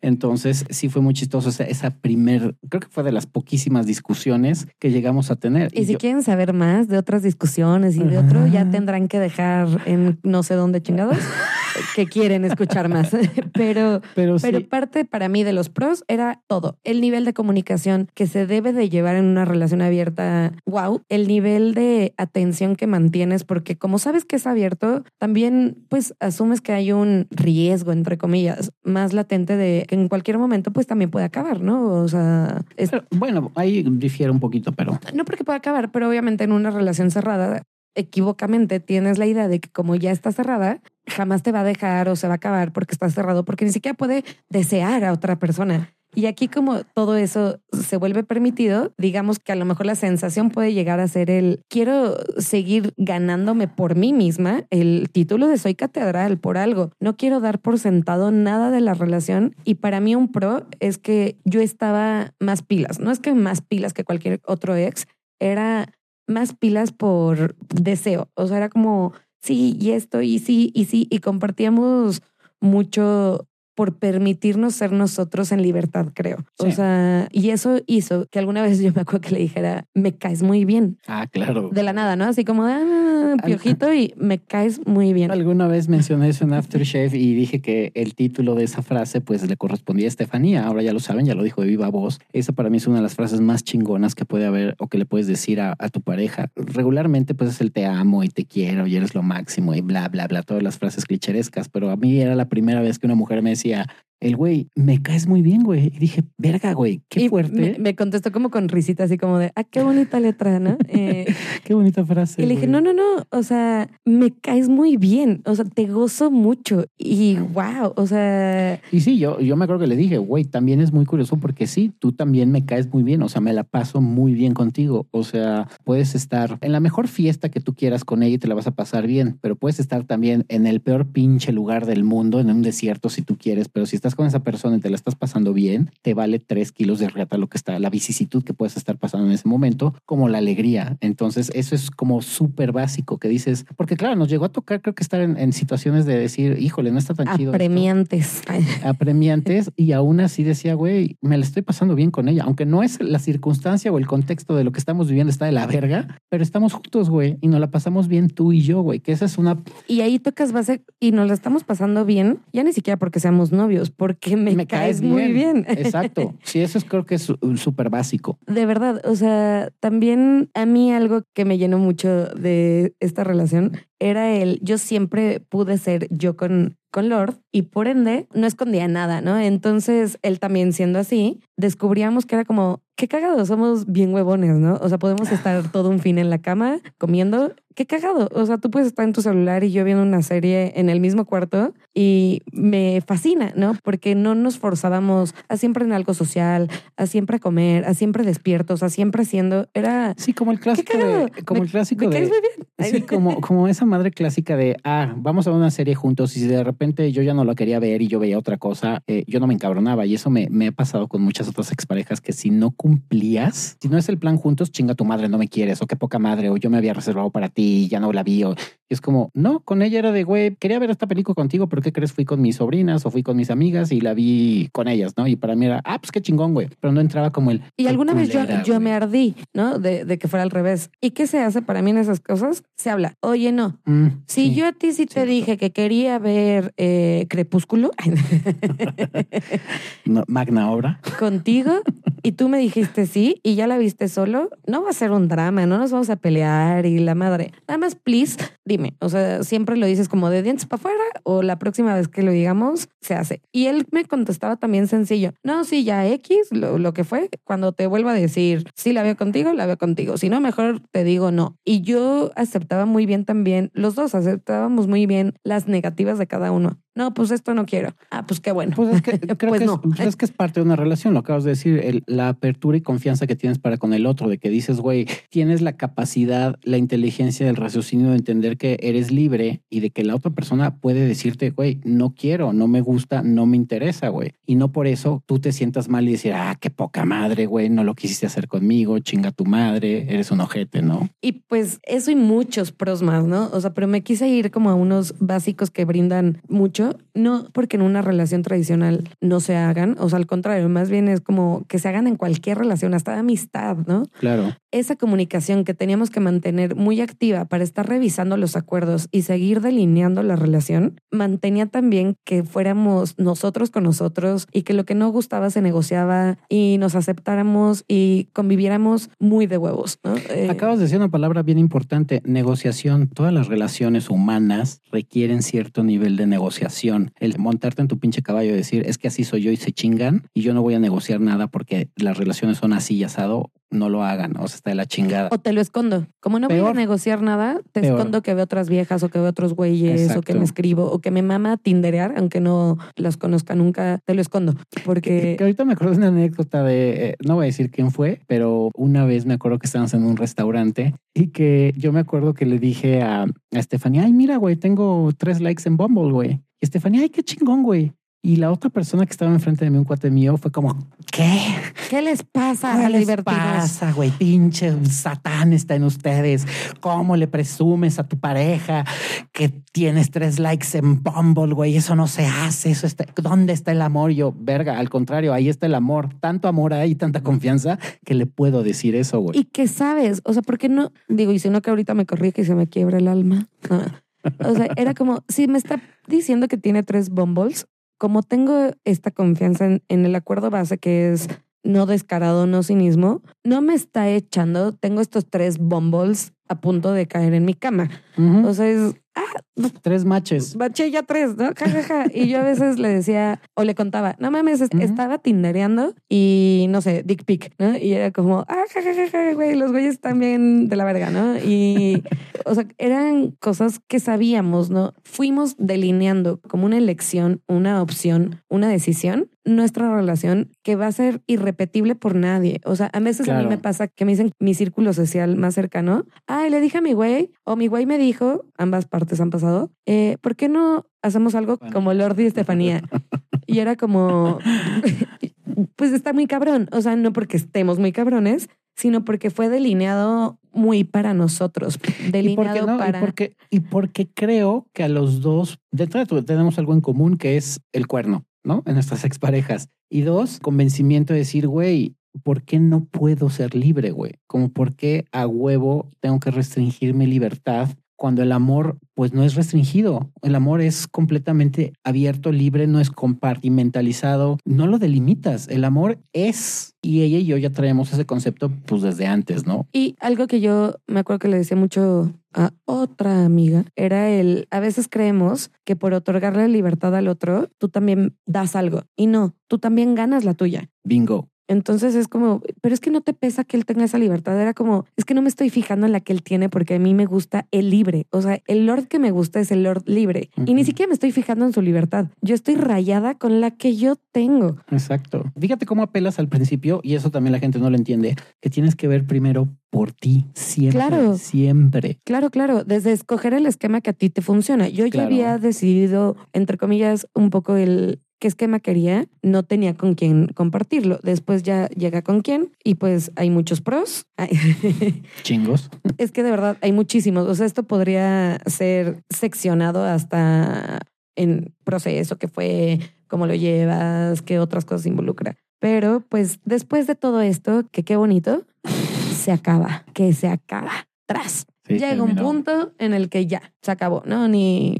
entonces, sí fue muy chistoso esa, esa primer, creo que fue de las poquísimas discusiones que llegamos a tener. Y, si quieren saber más de otras discusiones y de otro, ya tendrán que dejar en no sé dónde chingados [LAUGHS] que quieren escuchar más. [LAUGHS] pero, pero, pero parte para mí de los pros era todo. El nivel de comunicación que se debe de llevar en una relación abierta. Wow. El nivel de atención que mantienes, porque como sabes que es abierto, también pues asumes que hay un riesgo, entre comillas, más latente de que en cualquier momento pues también puede acabar, ¿no? O sea... bueno, ahí difiere un poquito, pero... No porque pueda acabar, pero obviamente en una relación cerrada equivocamente tienes la idea de que como ya está cerrada, jamás te va a dejar o se va a acabar porque está cerrado, porque ni siquiera puede desear a otra persona. Y aquí como todo eso se vuelve permitido, digamos que a lo mejor la sensación puede llegar a ser el quiero seguir ganándome por mí misma el título de soy catedral por algo. No quiero dar por sentado nada de la relación y para mí un pro es que yo estaba más pilas. No es que más pilas que cualquier otro ex, era más pilas por deseo. O sea, era como, sí, y esto, y sí, y sí, y compartíamos mucho por permitirnos ser nosotros en libertad, creo. O sea, y eso hizo que alguna vez yo me acuerdo que le dijera, me caes muy bien. Ah, claro. De la nada, ¿no? Así como, ah, ah, piojito y me caes muy bien. Alguna vez mencioné eso en Aftershave y dije que el título de esa frase pues le correspondía a Estefanía. Ahora ya lo saben, ya lo dijo de viva voz. Esa para mí es una de las frases más chingonas que puede haber o que le puedes decir a, a tu pareja. Regularmente pues es el te amo y te quiero y eres lo máximo y bla, bla, bla, todas las frases clicherescas. Pero a mí era la primera vez que una mujer me decía, decía, el güey, me caes muy bien, güey. Y dije, verga, güey, qué fuerte. Me, contestó como con risita, así como de, ah, qué bonita letra, ¿no? Eh, [LAUGHS] qué bonita frase. Y le dije, no, no, no, o sea, me caes muy bien, o sea, te gozo mucho y wow, o sea. Y sí, yo, yo me acuerdo que le dije, güey, también es muy curioso porque sí, tú también me caes muy bien, o sea, me la paso muy bien contigo. O sea, puedes estar en la mejor fiesta que tú quieras con ella y te la vas a pasar bien, pero puedes estar también en el peor pinche lugar del mundo, en un desierto si tú quieres, pero si estás con esa persona y te la estás pasando bien, te vale tres kilos de reata lo que está, la vicisitud que puedes estar pasando en ese momento, como la alegría. Entonces, eso es como súper básico que dices, porque claro, nos llegó a tocar, creo que estar en, situaciones de decir, híjole, no está tan chido. Apremiantes. [LAUGHS] Apremiantes. y aún así decía, güey, me la estoy pasando bien con ella, aunque no es la circunstancia o el contexto de lo que estamos viviendo está de la verga, pero estamos juntos, güey, y nos la pasamos bien tú y yo, güey, que esa es una... Y ahí tocas base y nos la estamos pasando bien, ya ni siquiera porque seamos novios, porque me, caes, muy bien. [LAUGHS] Exacto. Sí, eso es, creo que es súper básico. De verdad, o sea, también a mí algo que me llenó mucho de esta relación era el, yo siempre pude ser yo con, con Lord y por ende no escondía nada, ¿no? Entonces él también siendo así, descubríamos que era como, qué cagado, somos bien huevones, ¿no? O sea, podemos estar todo un fin en la cama comiendo qué cagado. O sea, tú puedes estar en tu celular y yo viendo una serie en el mismo cuarto y me fascina, ¿no? Porque no nos forzábamos a siempre en algo social, a siempre comer, a siempre despiertos, a siempre haciendo. Era. Sí, como el clásico de. Como el clásico de. Sí, como, [LAUGHS] como esa madre clásica de, ah, vamos a ver una serie juntos y si de repente yo ya no la quería ver y yo veía otra cosa, eh, yo no me encabronaba. Y eso me, me ha pasado con muchas otras exparejas que si no cumplías, si no es el plan juntos, chinga tu madre, no me quieres, o qué poca madre, o yo me había reservado para ti y ya no la vi. O, es como, no, con ella era de, güey, quería ver esta película contigo, pero ¿qué crees? Fui con mis sobrinas o fui con mis amigas y la vi con ellas, ¿no? Y para mí era, ah, pues qué chingón, güey. Pero no entraba como el... Y alguna vez yo, yo me ardí, ¿no? De, de, que fuera al revés. ¿Y qué se hace para mí en esas cosas? Se habla, oye, no. Mm, si yo a ti sí te dije que quería ver eh, Crepúsculo. [LAUGHS] magna obra. Contigo y tú me dijiste sí y ya la viste solo, no va a ser un drama, no nos vamos a pelear y la madre. Nada más, please, dime. O sea, siempre lo dices como de dientes para afuera o la próxima vez que lo digamos, se hace. Y él me contestaba también sencillo. No, sí, ya X, lo, que fue. Cuando te vuelva a decir, sí, la veo contigo, la veo contigo. Si no, mejor te digo no. Y yo aceptaba muy bien también, los dos aceptábamos muy bien las negativas de cada uno no, pues esto no quiero. Ah, pues qué bueno. Pues es que [LAUGHS] creo pues que, no. es, pues es, que es parte de una relación, lo acabas de decir, la apertura y confianza que tienes para con el otro, de que dices, güey, tienes la capacidad, la inteligencia del raciocinio de entender que eres libre y de que la otra persona puede decirte, güey, no quiero, no me gusta, no me interesa, güey. Y no por eso tú te sientas mal y decir, ah, qué poca madre, güey, no lo quisiste hacer conmigo, chinga tu madre, eres un ojete, ¿no? Y pues eso y muchos pros más, ¿no? O sea, pero me quise ir como a unos básicos que brindan mucho no porque en una relación tradicional no se hagan, o sea, al contrario, más bien es como que se hagan en cualquier relación, hasta de amistad, ¿no? Claro. Esa comunicación que teníamos que mantener muy activa para estar revisando los acuerdos y seguir delineando la relación, mantenía también que fuéramos nosotros con nosotros y que lo que no gustaba se negociaba y nos aceptáramos y conviviéramos muy de huevos, ¿no? Eh, Acabas de decir una palabra bien importante, negociación. Todas las relaciones humanas requieren cierto nivel de negociación el montarte en tu pinche caballo y decir, es que así soy yo y se chingan y yo no voy a negociar nada porque las relaciones son así y asado, no lo hagan, o sea, está de la chingada. O te lo escondo. Como no voy a negociar nada, te escondo que veo otras viejas o que veo otros güeyes o que me escribo o que me mama tinderear, aunque no las conozca nunca, te lo escondo. Porque... Que, ahorita me acuerdo de una anécdota de, eh, no voy a decir quién fue, pero una vez me acuerdo que estábamos en un restaurante y que yo me acuerdo que le dije a, a Estefanía, ay, mira, güey, tengo tres likes en Bumble, güey. Estefanía, ay, qué chingón, güey. Y la otra persona que estaba enfrente de mí, un cuate mío, fue como, ¿qué? ¿Qué les pasa ¿Qué a les pasa, güey? Pinche satán está en ustedes. ¿Cómo le presumes a tu pareja que tienes tres likes en Bumble, güey? Eso no se hace. Eso está... ¿Dónde está el amor? Yo, verga, al contrario, ahí está el amor. Tanto amor hay y tanta confianza que le puedo decir eso, güey. Y que sabes, o sea, ¿por qué no? Digo, y si no que ahorita me corrige y se me quiebra el alma. O sea, era como, si me está diciendo que tiene tres bumbles, como tengo esta confianza en, en el acuerdo base que es no descarado, no cinismo, no me está echando, tengo estos tres bumbles a punto de caer en mi cama. Ujú. O sea, es, ah, Tres matches. baché ya tres, ¿no? Ja, ja, ja. Y yo a veces le decía o le contaba, no mames, Ujú. estaba tindereando y no sé, dick pic, ¿no? Y era como, ah, ja, ja, ja, ja, güey, los güeyes bien de la verga, ¿no? Y, o sea, eran cosas que sabíamos, ¿no? Fuimos delineando como una elección, una opción, una decisión, nuestra relación que va a ser irrepetible por nadie. O sea, a veces a mí me pasa que me dicen mi círculo social más cercano, ay, le dije a mi güey, o mi güey me dijo, ambas partes han pasado, eh, ¿por qué no hacemos algo Bueno. como Lord y Estefanía? [LAUGHS] Y era como, pues está muy cabrón. O sea, no porque estemos muy cabrones, sino porque fue delineado muy para nosotros. ¿Y por qué Delineado no? para. Y porque, y porque creo que a los dos, de entrada, tu- tenemos algo en común que es el cuerno, ¿no? En nuestras exparejas. Y dos, convencimiento de decir, güey, ¿por qué no puedo ser libre, güey? Como por qué a huevo tengo que restringir mi libertad cuando el amor, pues no es restringido. El amor es completamente abierto, libre, no es compartimentalizado, no lo delimitas. El amor es, y ella y yo ya traemos ese concepto, pues desde antes, ¿no? Y algo que yo me acuerdo que le decía mucho a otra amiga era el, a veces creemos que por otorgarle libertad al otro, tú también das algo. Y no, tú también ganas la tuya. Bingo. Entonces es como, pero es que no te pesa que él tenga esa libertad. Era como, es que no me estoy fijando en la que él tiene porque a mí me gusta el libre. O sea, el Lord que me gusta es el Lord libre. Y ni siquiera me estoy fijando en su libertad. Yo estoy rayada con la que yo tengo. Exacto. Fíjate cómo apelas al principio, y eso también la gente no lo entiende, que tienes que ver primero por ti, siempre. Claro. Siempre. Claro, claro, desde escoger el esquema que a ti te funciona. Yo ya había decidido, entre comillas, un poco el qué esquema quería, no tenía con quién compartirlo. Después ya llega con quién y pues hay muchos pros. [LAUGHS] Chingos. es que de verdad hay muchísimos. O sea, esto podría ser seccionado hasta en proceso, que fue, cómo lo llevas, qué otras cosas involucra. Pero pues después de todo esto, que qué bonito, se acaba, que se acaba. Tras. Sí, Llega un punto en el que ya se acabó, ¿no? Ni,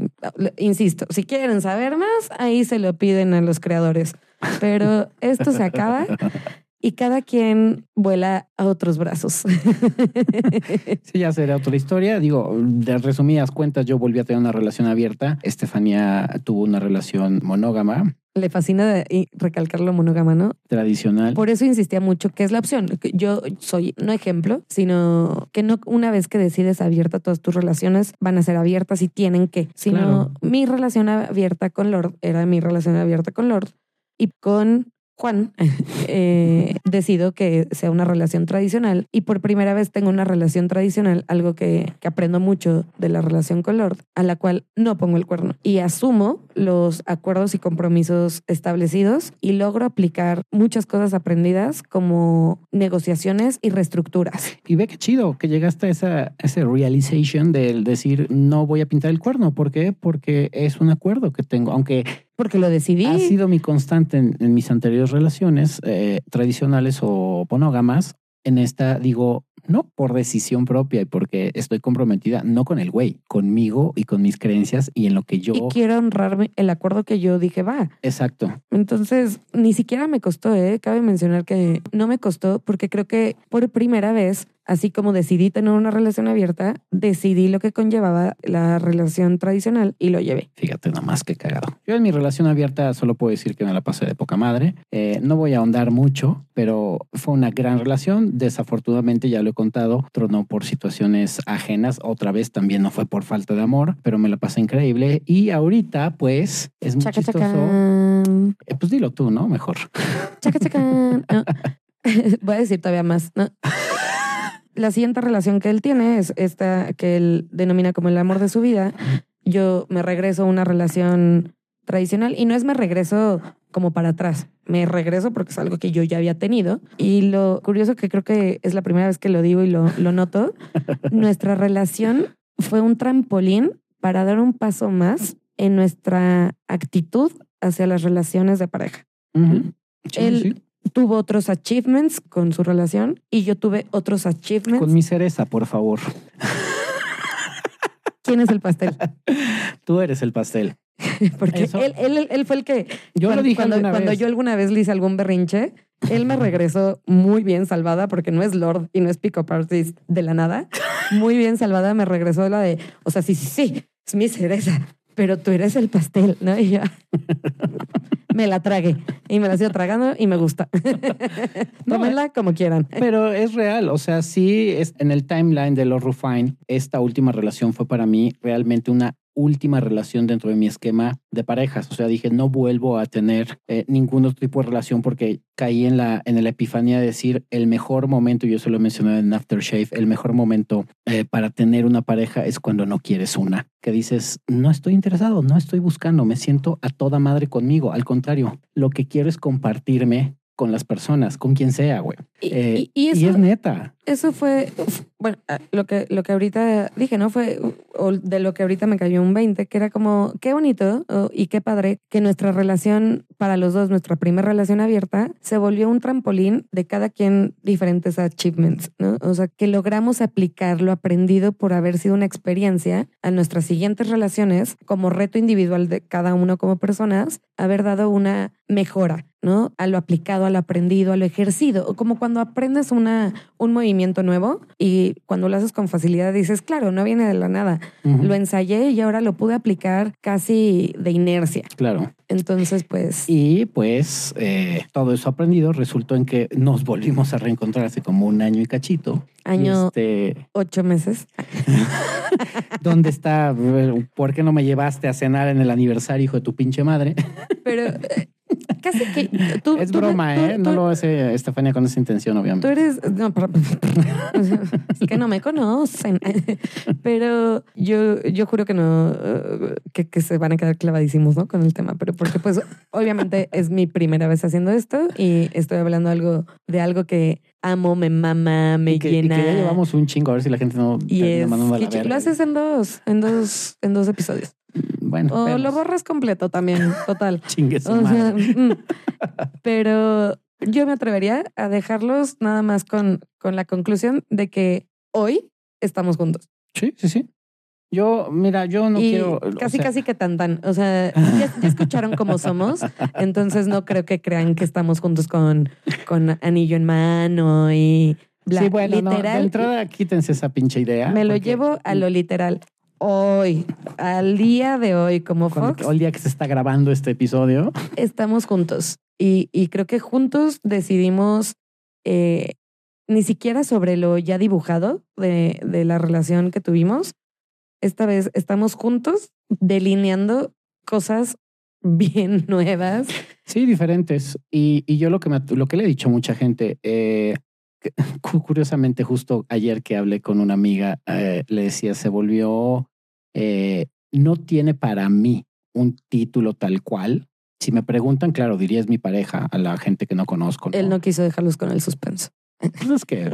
insisto, si quieren saber más, ahí se lo piden a los creadores. Pero esto se acaba [LAUGHS] y cada quien vuela a otros brazos. [LAUGHS] Sí, ya será otra historia. Digo, de resumidas cuentas, yo volví a tener una relación abierta. Estefanía tuvo una relación monógama, Le fascina recalcar lo monógama, ¿no? tradicional. Por eso insistía mucho que es la opción. Yo soy no ejemplo, sino que no una vez que decides abierta, todas tus relaciones van a ser abiertas y tienen que. Sino Claro. mi relación abierta con Lord era mi relación abierta con Lord y con Juan eh, decido que sea una relación tradicional y por primera vez tengo una relación tradicional, algo que, que aprendo mucho de la relación con Lord, a la cual no pongo el cuerno y asumo los acuerdos y compromisos establecidos y logro aplicar muchas cosas aprendidas como negociaciones y reestructuras. Y ve qué chido que llegaste a esa, ese realization del decir no voy a pintar el cuerno. ¿Por qué? Porque es un acuerdo que tengo. Aunque Porque lo decidí. ha sido mi constante en, en mis anteriores relaciones eh, tradicionales o monógamas, en esta digo no por decisión propia y porque estoy comprometida, no con el güey, conmigo y con mis creencias y en lo que yo. Y quiero honrarme el acuerdo que yo dije, va, Exacto. Entonces, ni siquiera me costó, ¿eh? Cabe mencionar que no me costó porque creo que por primera vez, así como decidí tener una relación abierta, decidí lo que conllevaba la relación tradicional y lo llevé. Fíjate nada más que cagado. Yo en mi relación abierta solo puedo decir que me la pasé de poca madre. Eh, no voy a ahondar mucho, pero fue una gran relación. Desafortunadamente, ya lo he contado, tronó por situaciones ajenas. Otra vez también no fue por falta de amor, pero me la pasé increíble. Y ahorita, pues, es muy Chaca, chistoso. Eh, pues dilo tú, ¿no? Mejor. Chaca, chacán. No. [LAUGHS] Voy a decir todavía más. ¿no? [LAUGHS] La siguiente relación que él tiene es esta que él denomina como el amor de su vida. Yo me regreso a una relación tradicional y no es me regreso como para atrás, me regreso porque es algo que yo ya había tenido y lo curioso que creo que es la primera vez que lo digo y lo, lo noto, [LAUGHS] nuestra relación fue un trampolín para dar un paso más en nuestra actitud hacia las relaciones de pareja. Ujú. Sí, Él sí. Tuvo otros achievements con su relación y yo tuve otros achievements. Con mi cereza, por favor. ¿Quién es el pastel? [LAUGHS] Tú eres el pastel. [LAUGHS] Porque él, él, él fue el que Yo cuando, lo dije cuando, cuando yo alguna vez le hice algún berrinche, él me regresó muy bien salvada porque no es Lord y no es pick-up artist de la nada. Muy bien salvada me regresó la de, o sea, sí, sí, sí, es mi cereza, pero tú eres el pastel, ¿no? Y yo [LAUGHS] me la tragué y me la sigo tragando y me gusta. [LAUGHS] No, Tómenla como quieran. Pero es real, o sea, sí, es, en el timeline de los Rufine, esta última relación fue para mí realmente una última relación dentro de mi esquema de parejas. O sea, dije, no vuelvo a tener eh, ningún otro tipo de relación porque caí en la, en la epifanía de decir el mejor momento, yo se lo mencioné en Aftershave, el mejor momento eh, para tener una pareja es cuando no quieres una. Que dices, no estoy interesado, no estoy buscando, me siento a toda madre conmigo. Al contrario, lo que quiero es compartirme con las personas, con quien sea, güey. Y, Eh, y- y eso, y es neta. Eso fue, bueno, ah, lo que, lo que ahorita dije, ¿no? Fue, o de lo que ahorita me cayó un 20, que era como, qué bonito oh, y qué padre que nuestra relación, para los dos, nuestra primera relación abierta, se volvió un trampolín de cada quien diferentes achievements, ¿no? O sea, que logramos aplicar lo aprendido por haber sido una experiencia a nuestras siguientes relaciones como reto individual de cada uno como personas, haber dado una mejora, ¿no? A lo aplicado, a lo aprendido, a lo ejercido, como cuando aprendes una, un movimiento nuevo y cuando lo haces con facilidad dices, claro, no viene de la nada. Lo ensayé y ahora lo pude aplicar casi de inercia. Claro. Entonces, pues, Y pues eh, todo eso aprendido resultó en que nos volvimos a reencontrar hace como un año y cachito. Año Este, ocho meses. [LAUGHS] ¿Dónde está? ¿Por qué no me llevaste a cenar en el aniversario, hijo de tu pinche madre? Pero [LAUGHS] casi que tú... es tú- broma, tú- ¿eh? No tú- lo hace Estefania con esa intención, Tú obviamente. eres, no, pero- [LAUGHS] es que no me conocen, pero yo, yo juro que no, que, que se van a quedar clavadísimos, ¿no? Con el tema, pero porque pues obviamente es mi primera vez haciendo esto y estoy hablando algo de algo que amo, me mama, me Y que, y que llena. ya llevamos un chingo, a ver si la gente no y es, la que lo haces en dos, en dos, en dos episodios. Bueno, O vemos. lo borras completo también, total. [LAUGHS] Chingue su sea, mm. [LAUGHS] pero yo me atrevería a dejarlos nada más con, con la conclusión de que hoy estamos juntos. Sí, sí, sí. Yo, mira, yo no y quiero. o casi, sea, casi que tan tan. O sea, ya, ya escucharon cómo somos. Entonces no creo que crean que estamos juntos con, con anillo en mano y bla. Sí, bueno, no, de literal. entrada quítense esa pinche idea. me lo llevo a lo literal. Hoy, al día de hoy, como cuando- Fox, el día que se está grabando este episodio, estamos juntos y, y creo que juntos decidimos eh, ni siquiera sobre lo ya dibujado de, de la relación que tuvimos. Esta vez estamos juntos delineando cosas [LAUGHS] bien nuevas. Sí, diferentes. Y, y yo lo que, me, lo que le he dicho a mucha gente, eh, [LAUGHS] curiosamente justo ayer que hablé con una amiga, eh, le decía, se volvió, eh, no tiene para mí un título tal cual. Si me preguntan, claro, diría es mi pareja a la gente que no conozco. Él no quiso dejarlos con el suspenso. Pues es que...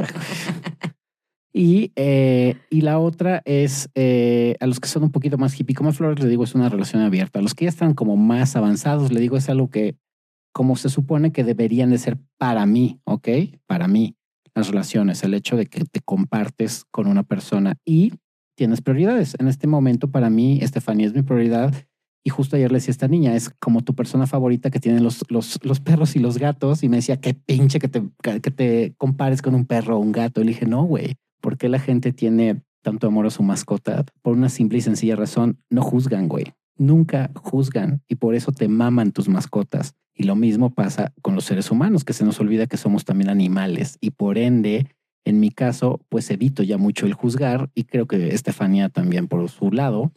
Y, eh, y la otra es eh, a los que son un poquito más hippie, como Flores, le digo, es una relación abierta. A los que ya están como más avanzados, le digo, es algo que como se supone que deberían de ser para mí, ¿ok? Para mí, las relaciones, el hecho de que te compartes con una persona y tienes prioridades. En este momento, para mí, Estefanía es mi prioridad. Y justo ayer le decía a esta niña, es como tu persona favorita que tiene los, los, los perros y los gatos. Y me decía, qué pinche que te, que te compares con un perro o un gato. Y le dije, no, güey, ¿por qué la gente tiene tanto amor a su mascota? Por una simple y sencilla razón, no juzgan, güey. Nunca juzgan y por eso te maman tus mascotas. Y lo mismo pasa con los seres humanos, que se nos olvida que somos también animales y por ende, en mi caso, pues evito ya mucho el juzgar y creo que Estefanía también por su lado.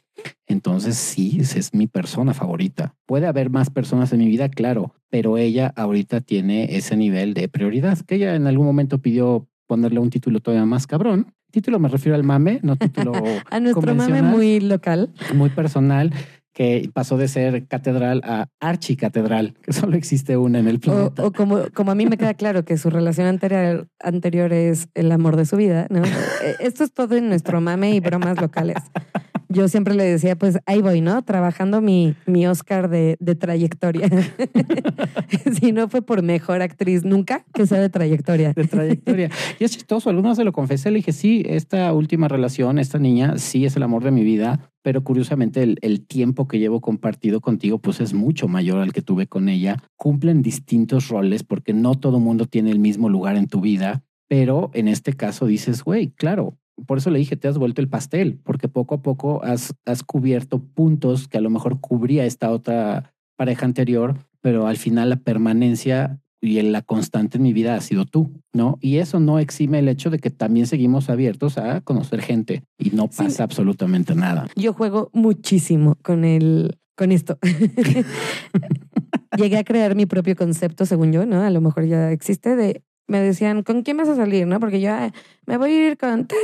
Entonces sí, esa es mi persona favorita. Puede haber más personas en mi vida, claro, pero ella ahorita tiene ese nivel de prioridad que ella en algún momento pidió ponerle un título todavía más cabrón. Título me refiero al mame, no título [LAUGHS] A nuestro mame muy local. muy personal que pasó de ser catedral a archicatedral, que solo existe una en el planeta. O, como, como a mí me queda claro que su relación anterior, anterior es el amor de su vida, ¿no? [LAUGHS] Eh, esto es todo en nuestro mame y bromas locales yo siempre le decía, pues ahí voy, ¿no? Trabajando mi, mi Oscar de, de trayectoria. [LAUGHS] si no fue por mejor actriz, nunca que sea de trayectoria. De trayectoria. [LAUGHS] Y es chistoso, algunos se lo confesé, le dije, sí, esta última relación, esta niña, sí es el amor de mi vida, pero curiosamente el, el, tiempo que llevo compartido contigo pues es mucho mayor al que tuve con ella. Cumplen distintos roles porque no todo mundo tiene el mismo lugar en tu vida, pero en este caso dices, güey, claro, por eso le dije, te has vuelto el pastel, porque poco a poco has, has cubierto puntos que a lo mejor cubría esta otra pareja anterior, pero al final la permanencia y la constante en mi vida ha sido tú, ¿no? Y eso no exime el hecho de que también seguimos abiertos a conocer gente y no pasa absolutamente nada. Yo juego muchísimo con el, con esto. [LAUGHS] [LAUGHS] Llegué a crear mi propio concepto, según yo, ¿no? A lo mejor ya existe de me decían, ¿con quién vas a salir? ¿No? Porque yo me voy a ir con té,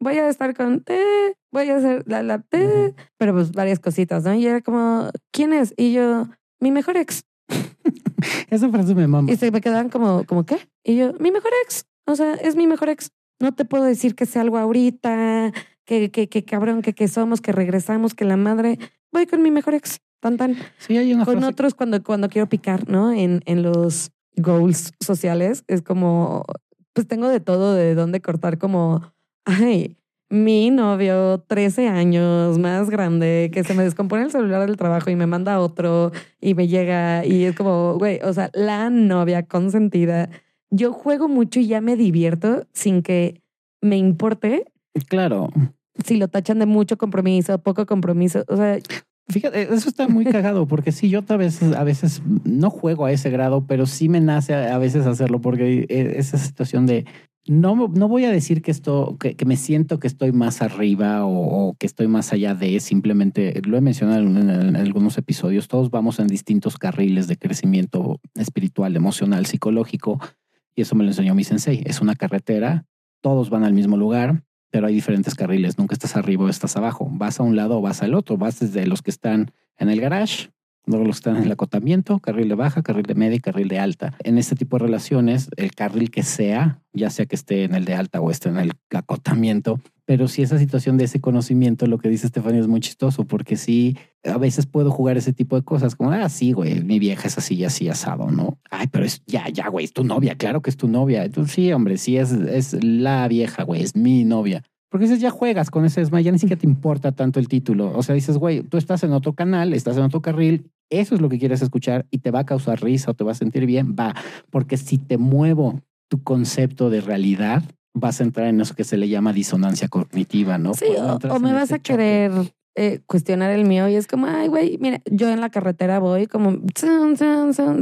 voy a estar con té, voy a hacer la, la té, pero pues varias cositas, ¿no? Y era como, ¿quién es? Y yo, mi mejor ex. [LAUGHS] Esa frase me mama. Y se me quedaban como, ¿como qué? Y yo, mi mejor ex. O sea, es mi mejor ex. No te puedo decir que sea algo ahorita, que, que, que cabrón, que, que somos, que regresamos, que la madre. Voy con mi mejor ex. Tan, tan. Sí, hay una Con otros cuando, cuando quiero picar, ¿no? En, en los goals sociales, es como, pues tengo de todo, de dónde cortar como, ay, mi novio, 13 años, más grande, que se me descompone el celular del trabajo y me manda otro y me llega y es como, güey, o sea, la novia consentida. Yo juego mucho y ya me divierto sin que me importe. Claro. Si lo tachan de mucho compromiso, poco compromiso. O sea, Fíjate, eso está muy cagado porque sí, yo a veces, a veces no juego a ese grado, pero sí me nace a veces hacerlo porque esa situación de no, no voy a decir que esto, que, me siento que estoy más arriba o, que estoy más allá de, simplemente lo he mencionado en, algunos episodios, todos vamos en distintos carriles de crecimiento espiritual, emocional, psicológico, y eso me lo enseñó mi sensei. Es una carretera, todos van al mismo lugar, pero hay diferentes carriles, nunca estás arriba o estás abajo, vas a un lado o vas al otro, vas desde los que están en el garage, luego los que están en el acotamiento, carril de baja, carril de media y carril de alta. En este tipo de relaciones, el carril que sea, ya sea que esté en el de alta o esté en el acotamiento, pero si esa situación de ese conocimiento, lo que dice Estefanía es muy chistoso, porque sí, a veces puedo jugar ese tipo de cosas, como, ah, sí, güey, mi vieja es así y así asado, ¿no? Ay, pero es, ya, ya, güey, es tu novia, claro que es tu novia. Entonces, sí, hombre, sí, es, es la vieja, güey, es mi novia. Porque dices, ya juegas con ese esma, ya ni siquiera te importa tanto el título. O sea, dices, güey, tú estás en otro canal, estás en otro carril, eso es lo que quieres escuchar y te va a causar risa o te va a sentir bien, va. Porque si te muevo tu concepto de realidad, vas a entrar en eso que se le llama disonancia cognitiva, ¿no? Sí, o, me vas a querer eh, cuestionar el mío y es como, ay, güey, mira, yo en la carretera voy como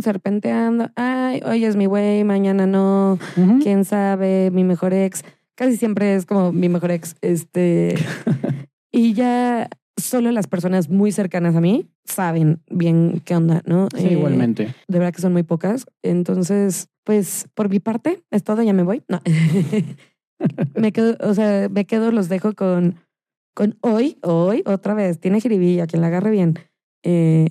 serpenteando, ay, hoy es mi güey, mañana no, quién sabe, mi mejor ex. Casi siempre es como mi mejor ex. Este. [LAUGHS] y ya solo las personas muy cercanas a mí saben bien qué onda, ¿no? Sí, igualmente. De verdad que son muy pocas. Entonces, pues por mi parte es todo, ya me voy. No. [LAUGHS] me quedo, o sea, me quedo, los dejo con, con hoy, hoy, otra vez, tiene jiribilla, quien la agarre bien. Eh,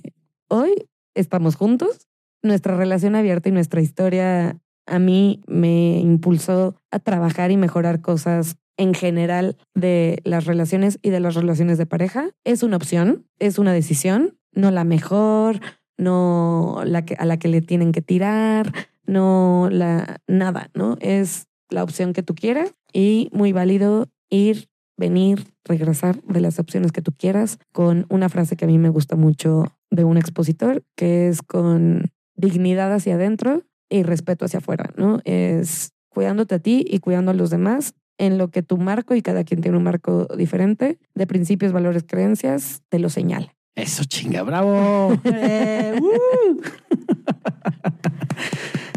hoy estamos juntos, nuestra relación abierta y nuestra historia a mí me impulsó a trabajar y mejorar cosas en general de las relaciones y de las relaciones de pareja. Es una opción, es una decisión, no la mejor, no la que, a la que le tienen que tirar, no la nada, ¿no? Es la opción que tú quieras y muy válido ir, venir, regresar de las opciones que tú quieras con una frase que a mí me gusta mucho de un expositor, que es con dignidad hacia adentro y respeto hacia afuera, ¿no? Es cuidándote a ti y cuidando a los demás en lo que tu marco, y cada quien tiene un marco diferente, de principios, valores, creencias, te lo señala. Eso chinga, bravo. [LAUGHS] Eh, uh. [LAUGHS]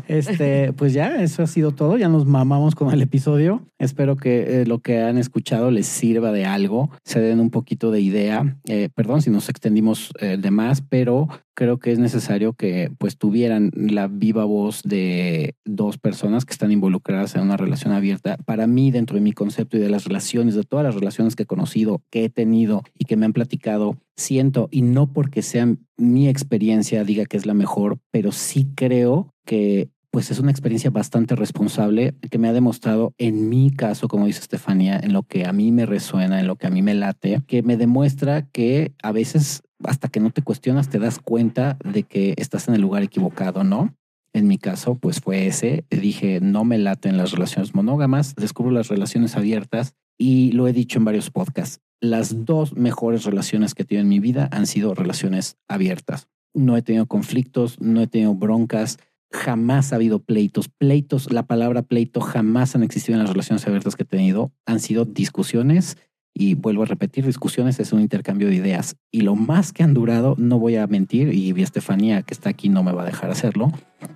Este, pues ya, eso ha sido todo. Ya nos mamamos con el episodio. Espero que eh, lo que han escuchado les sirva de algo, se den un poquito de idea. Eh, perdón si nos extendimos eh, de más, pero creo que es necesario que pues tuvieran la viva voz de dos personas que están involucradas en una relación abierta. Para mí, dentro de mi concepto y de las relaciones, de todas las relaciones que he conocido, que he tenido y que me han platicado, siento, y no porque sea mi experiencia diga que es la mejor, pero sí creo que pues es una experiencia bastante responsable que me ha demostrado en mi caso, como dice Estefanía, en lo que a mí me resuena, en lo que a mí me late, que me demuestra que a veces hasta que no te cuestionas te das cuenta de que estás en el lugar equivocado, ¿no? En mi caso, pues fue ese. Dije, no me late en las relaciones monógamas, descubro las relaciones abiertas y lo he dicho en varios podcasts. Las dos mejores relaciones que he tenido en mi vida han sido relaciones abiertas. No he tenido conflictos, no he tenido broncas, jamás ha habido pleitos. Pleitos, la palabra pleito jamás han existido en las relaciones abiertas que he tenido. Han sido discusiones y vuelvo a repetir, discusiones es un intercambio de ideas. Y lo más que han durado, no voy a mentir, y Estefanía que está aquí no me va a dejar hacerlo,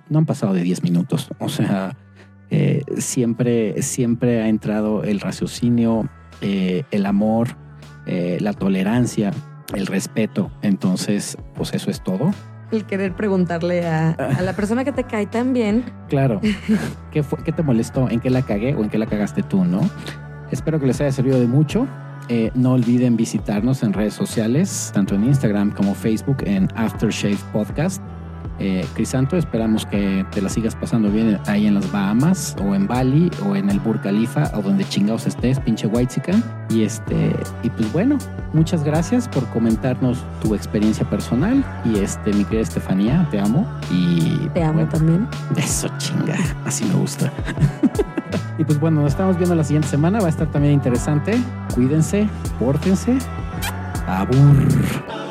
no han pasado de 10 minutos. O sea, eh, siempre, siempre ha entrado el raciocinio, eh, el amor, eh, la tolerancia, el respeto. Entonces, pues eso es todo. El querer preguntarle a, la persona que te cae tan bien. Claro. [LAUGHS] ¿Qué, fue, ¿Qué te molestó? ¿En qué la cagué o en qué la cagaste tú, no? Espero que les haya servido de mucho. Eh, no olviden visitarnos en redes sociales, tanto en Instagram como Facebook, en Aftershave Podcast. Eh, Crisanto, esperamos que te la sigas pasando bien ahí en las Bahamas o en Bali o en el Burj Khalifa o donde chingados estés, pinche Whitezican. Y este, y pues bueno, muchas gracias por comentarnos tu experiencia personal. Y este, mi querida Estefanía, te amo. Y te amo también. Eso chinga, así me gusta. [LAUGHS] y pues bueno, nos estamos viendo la siguiente semana, va a estar también interesante. Cuídense, pórtense. Abur.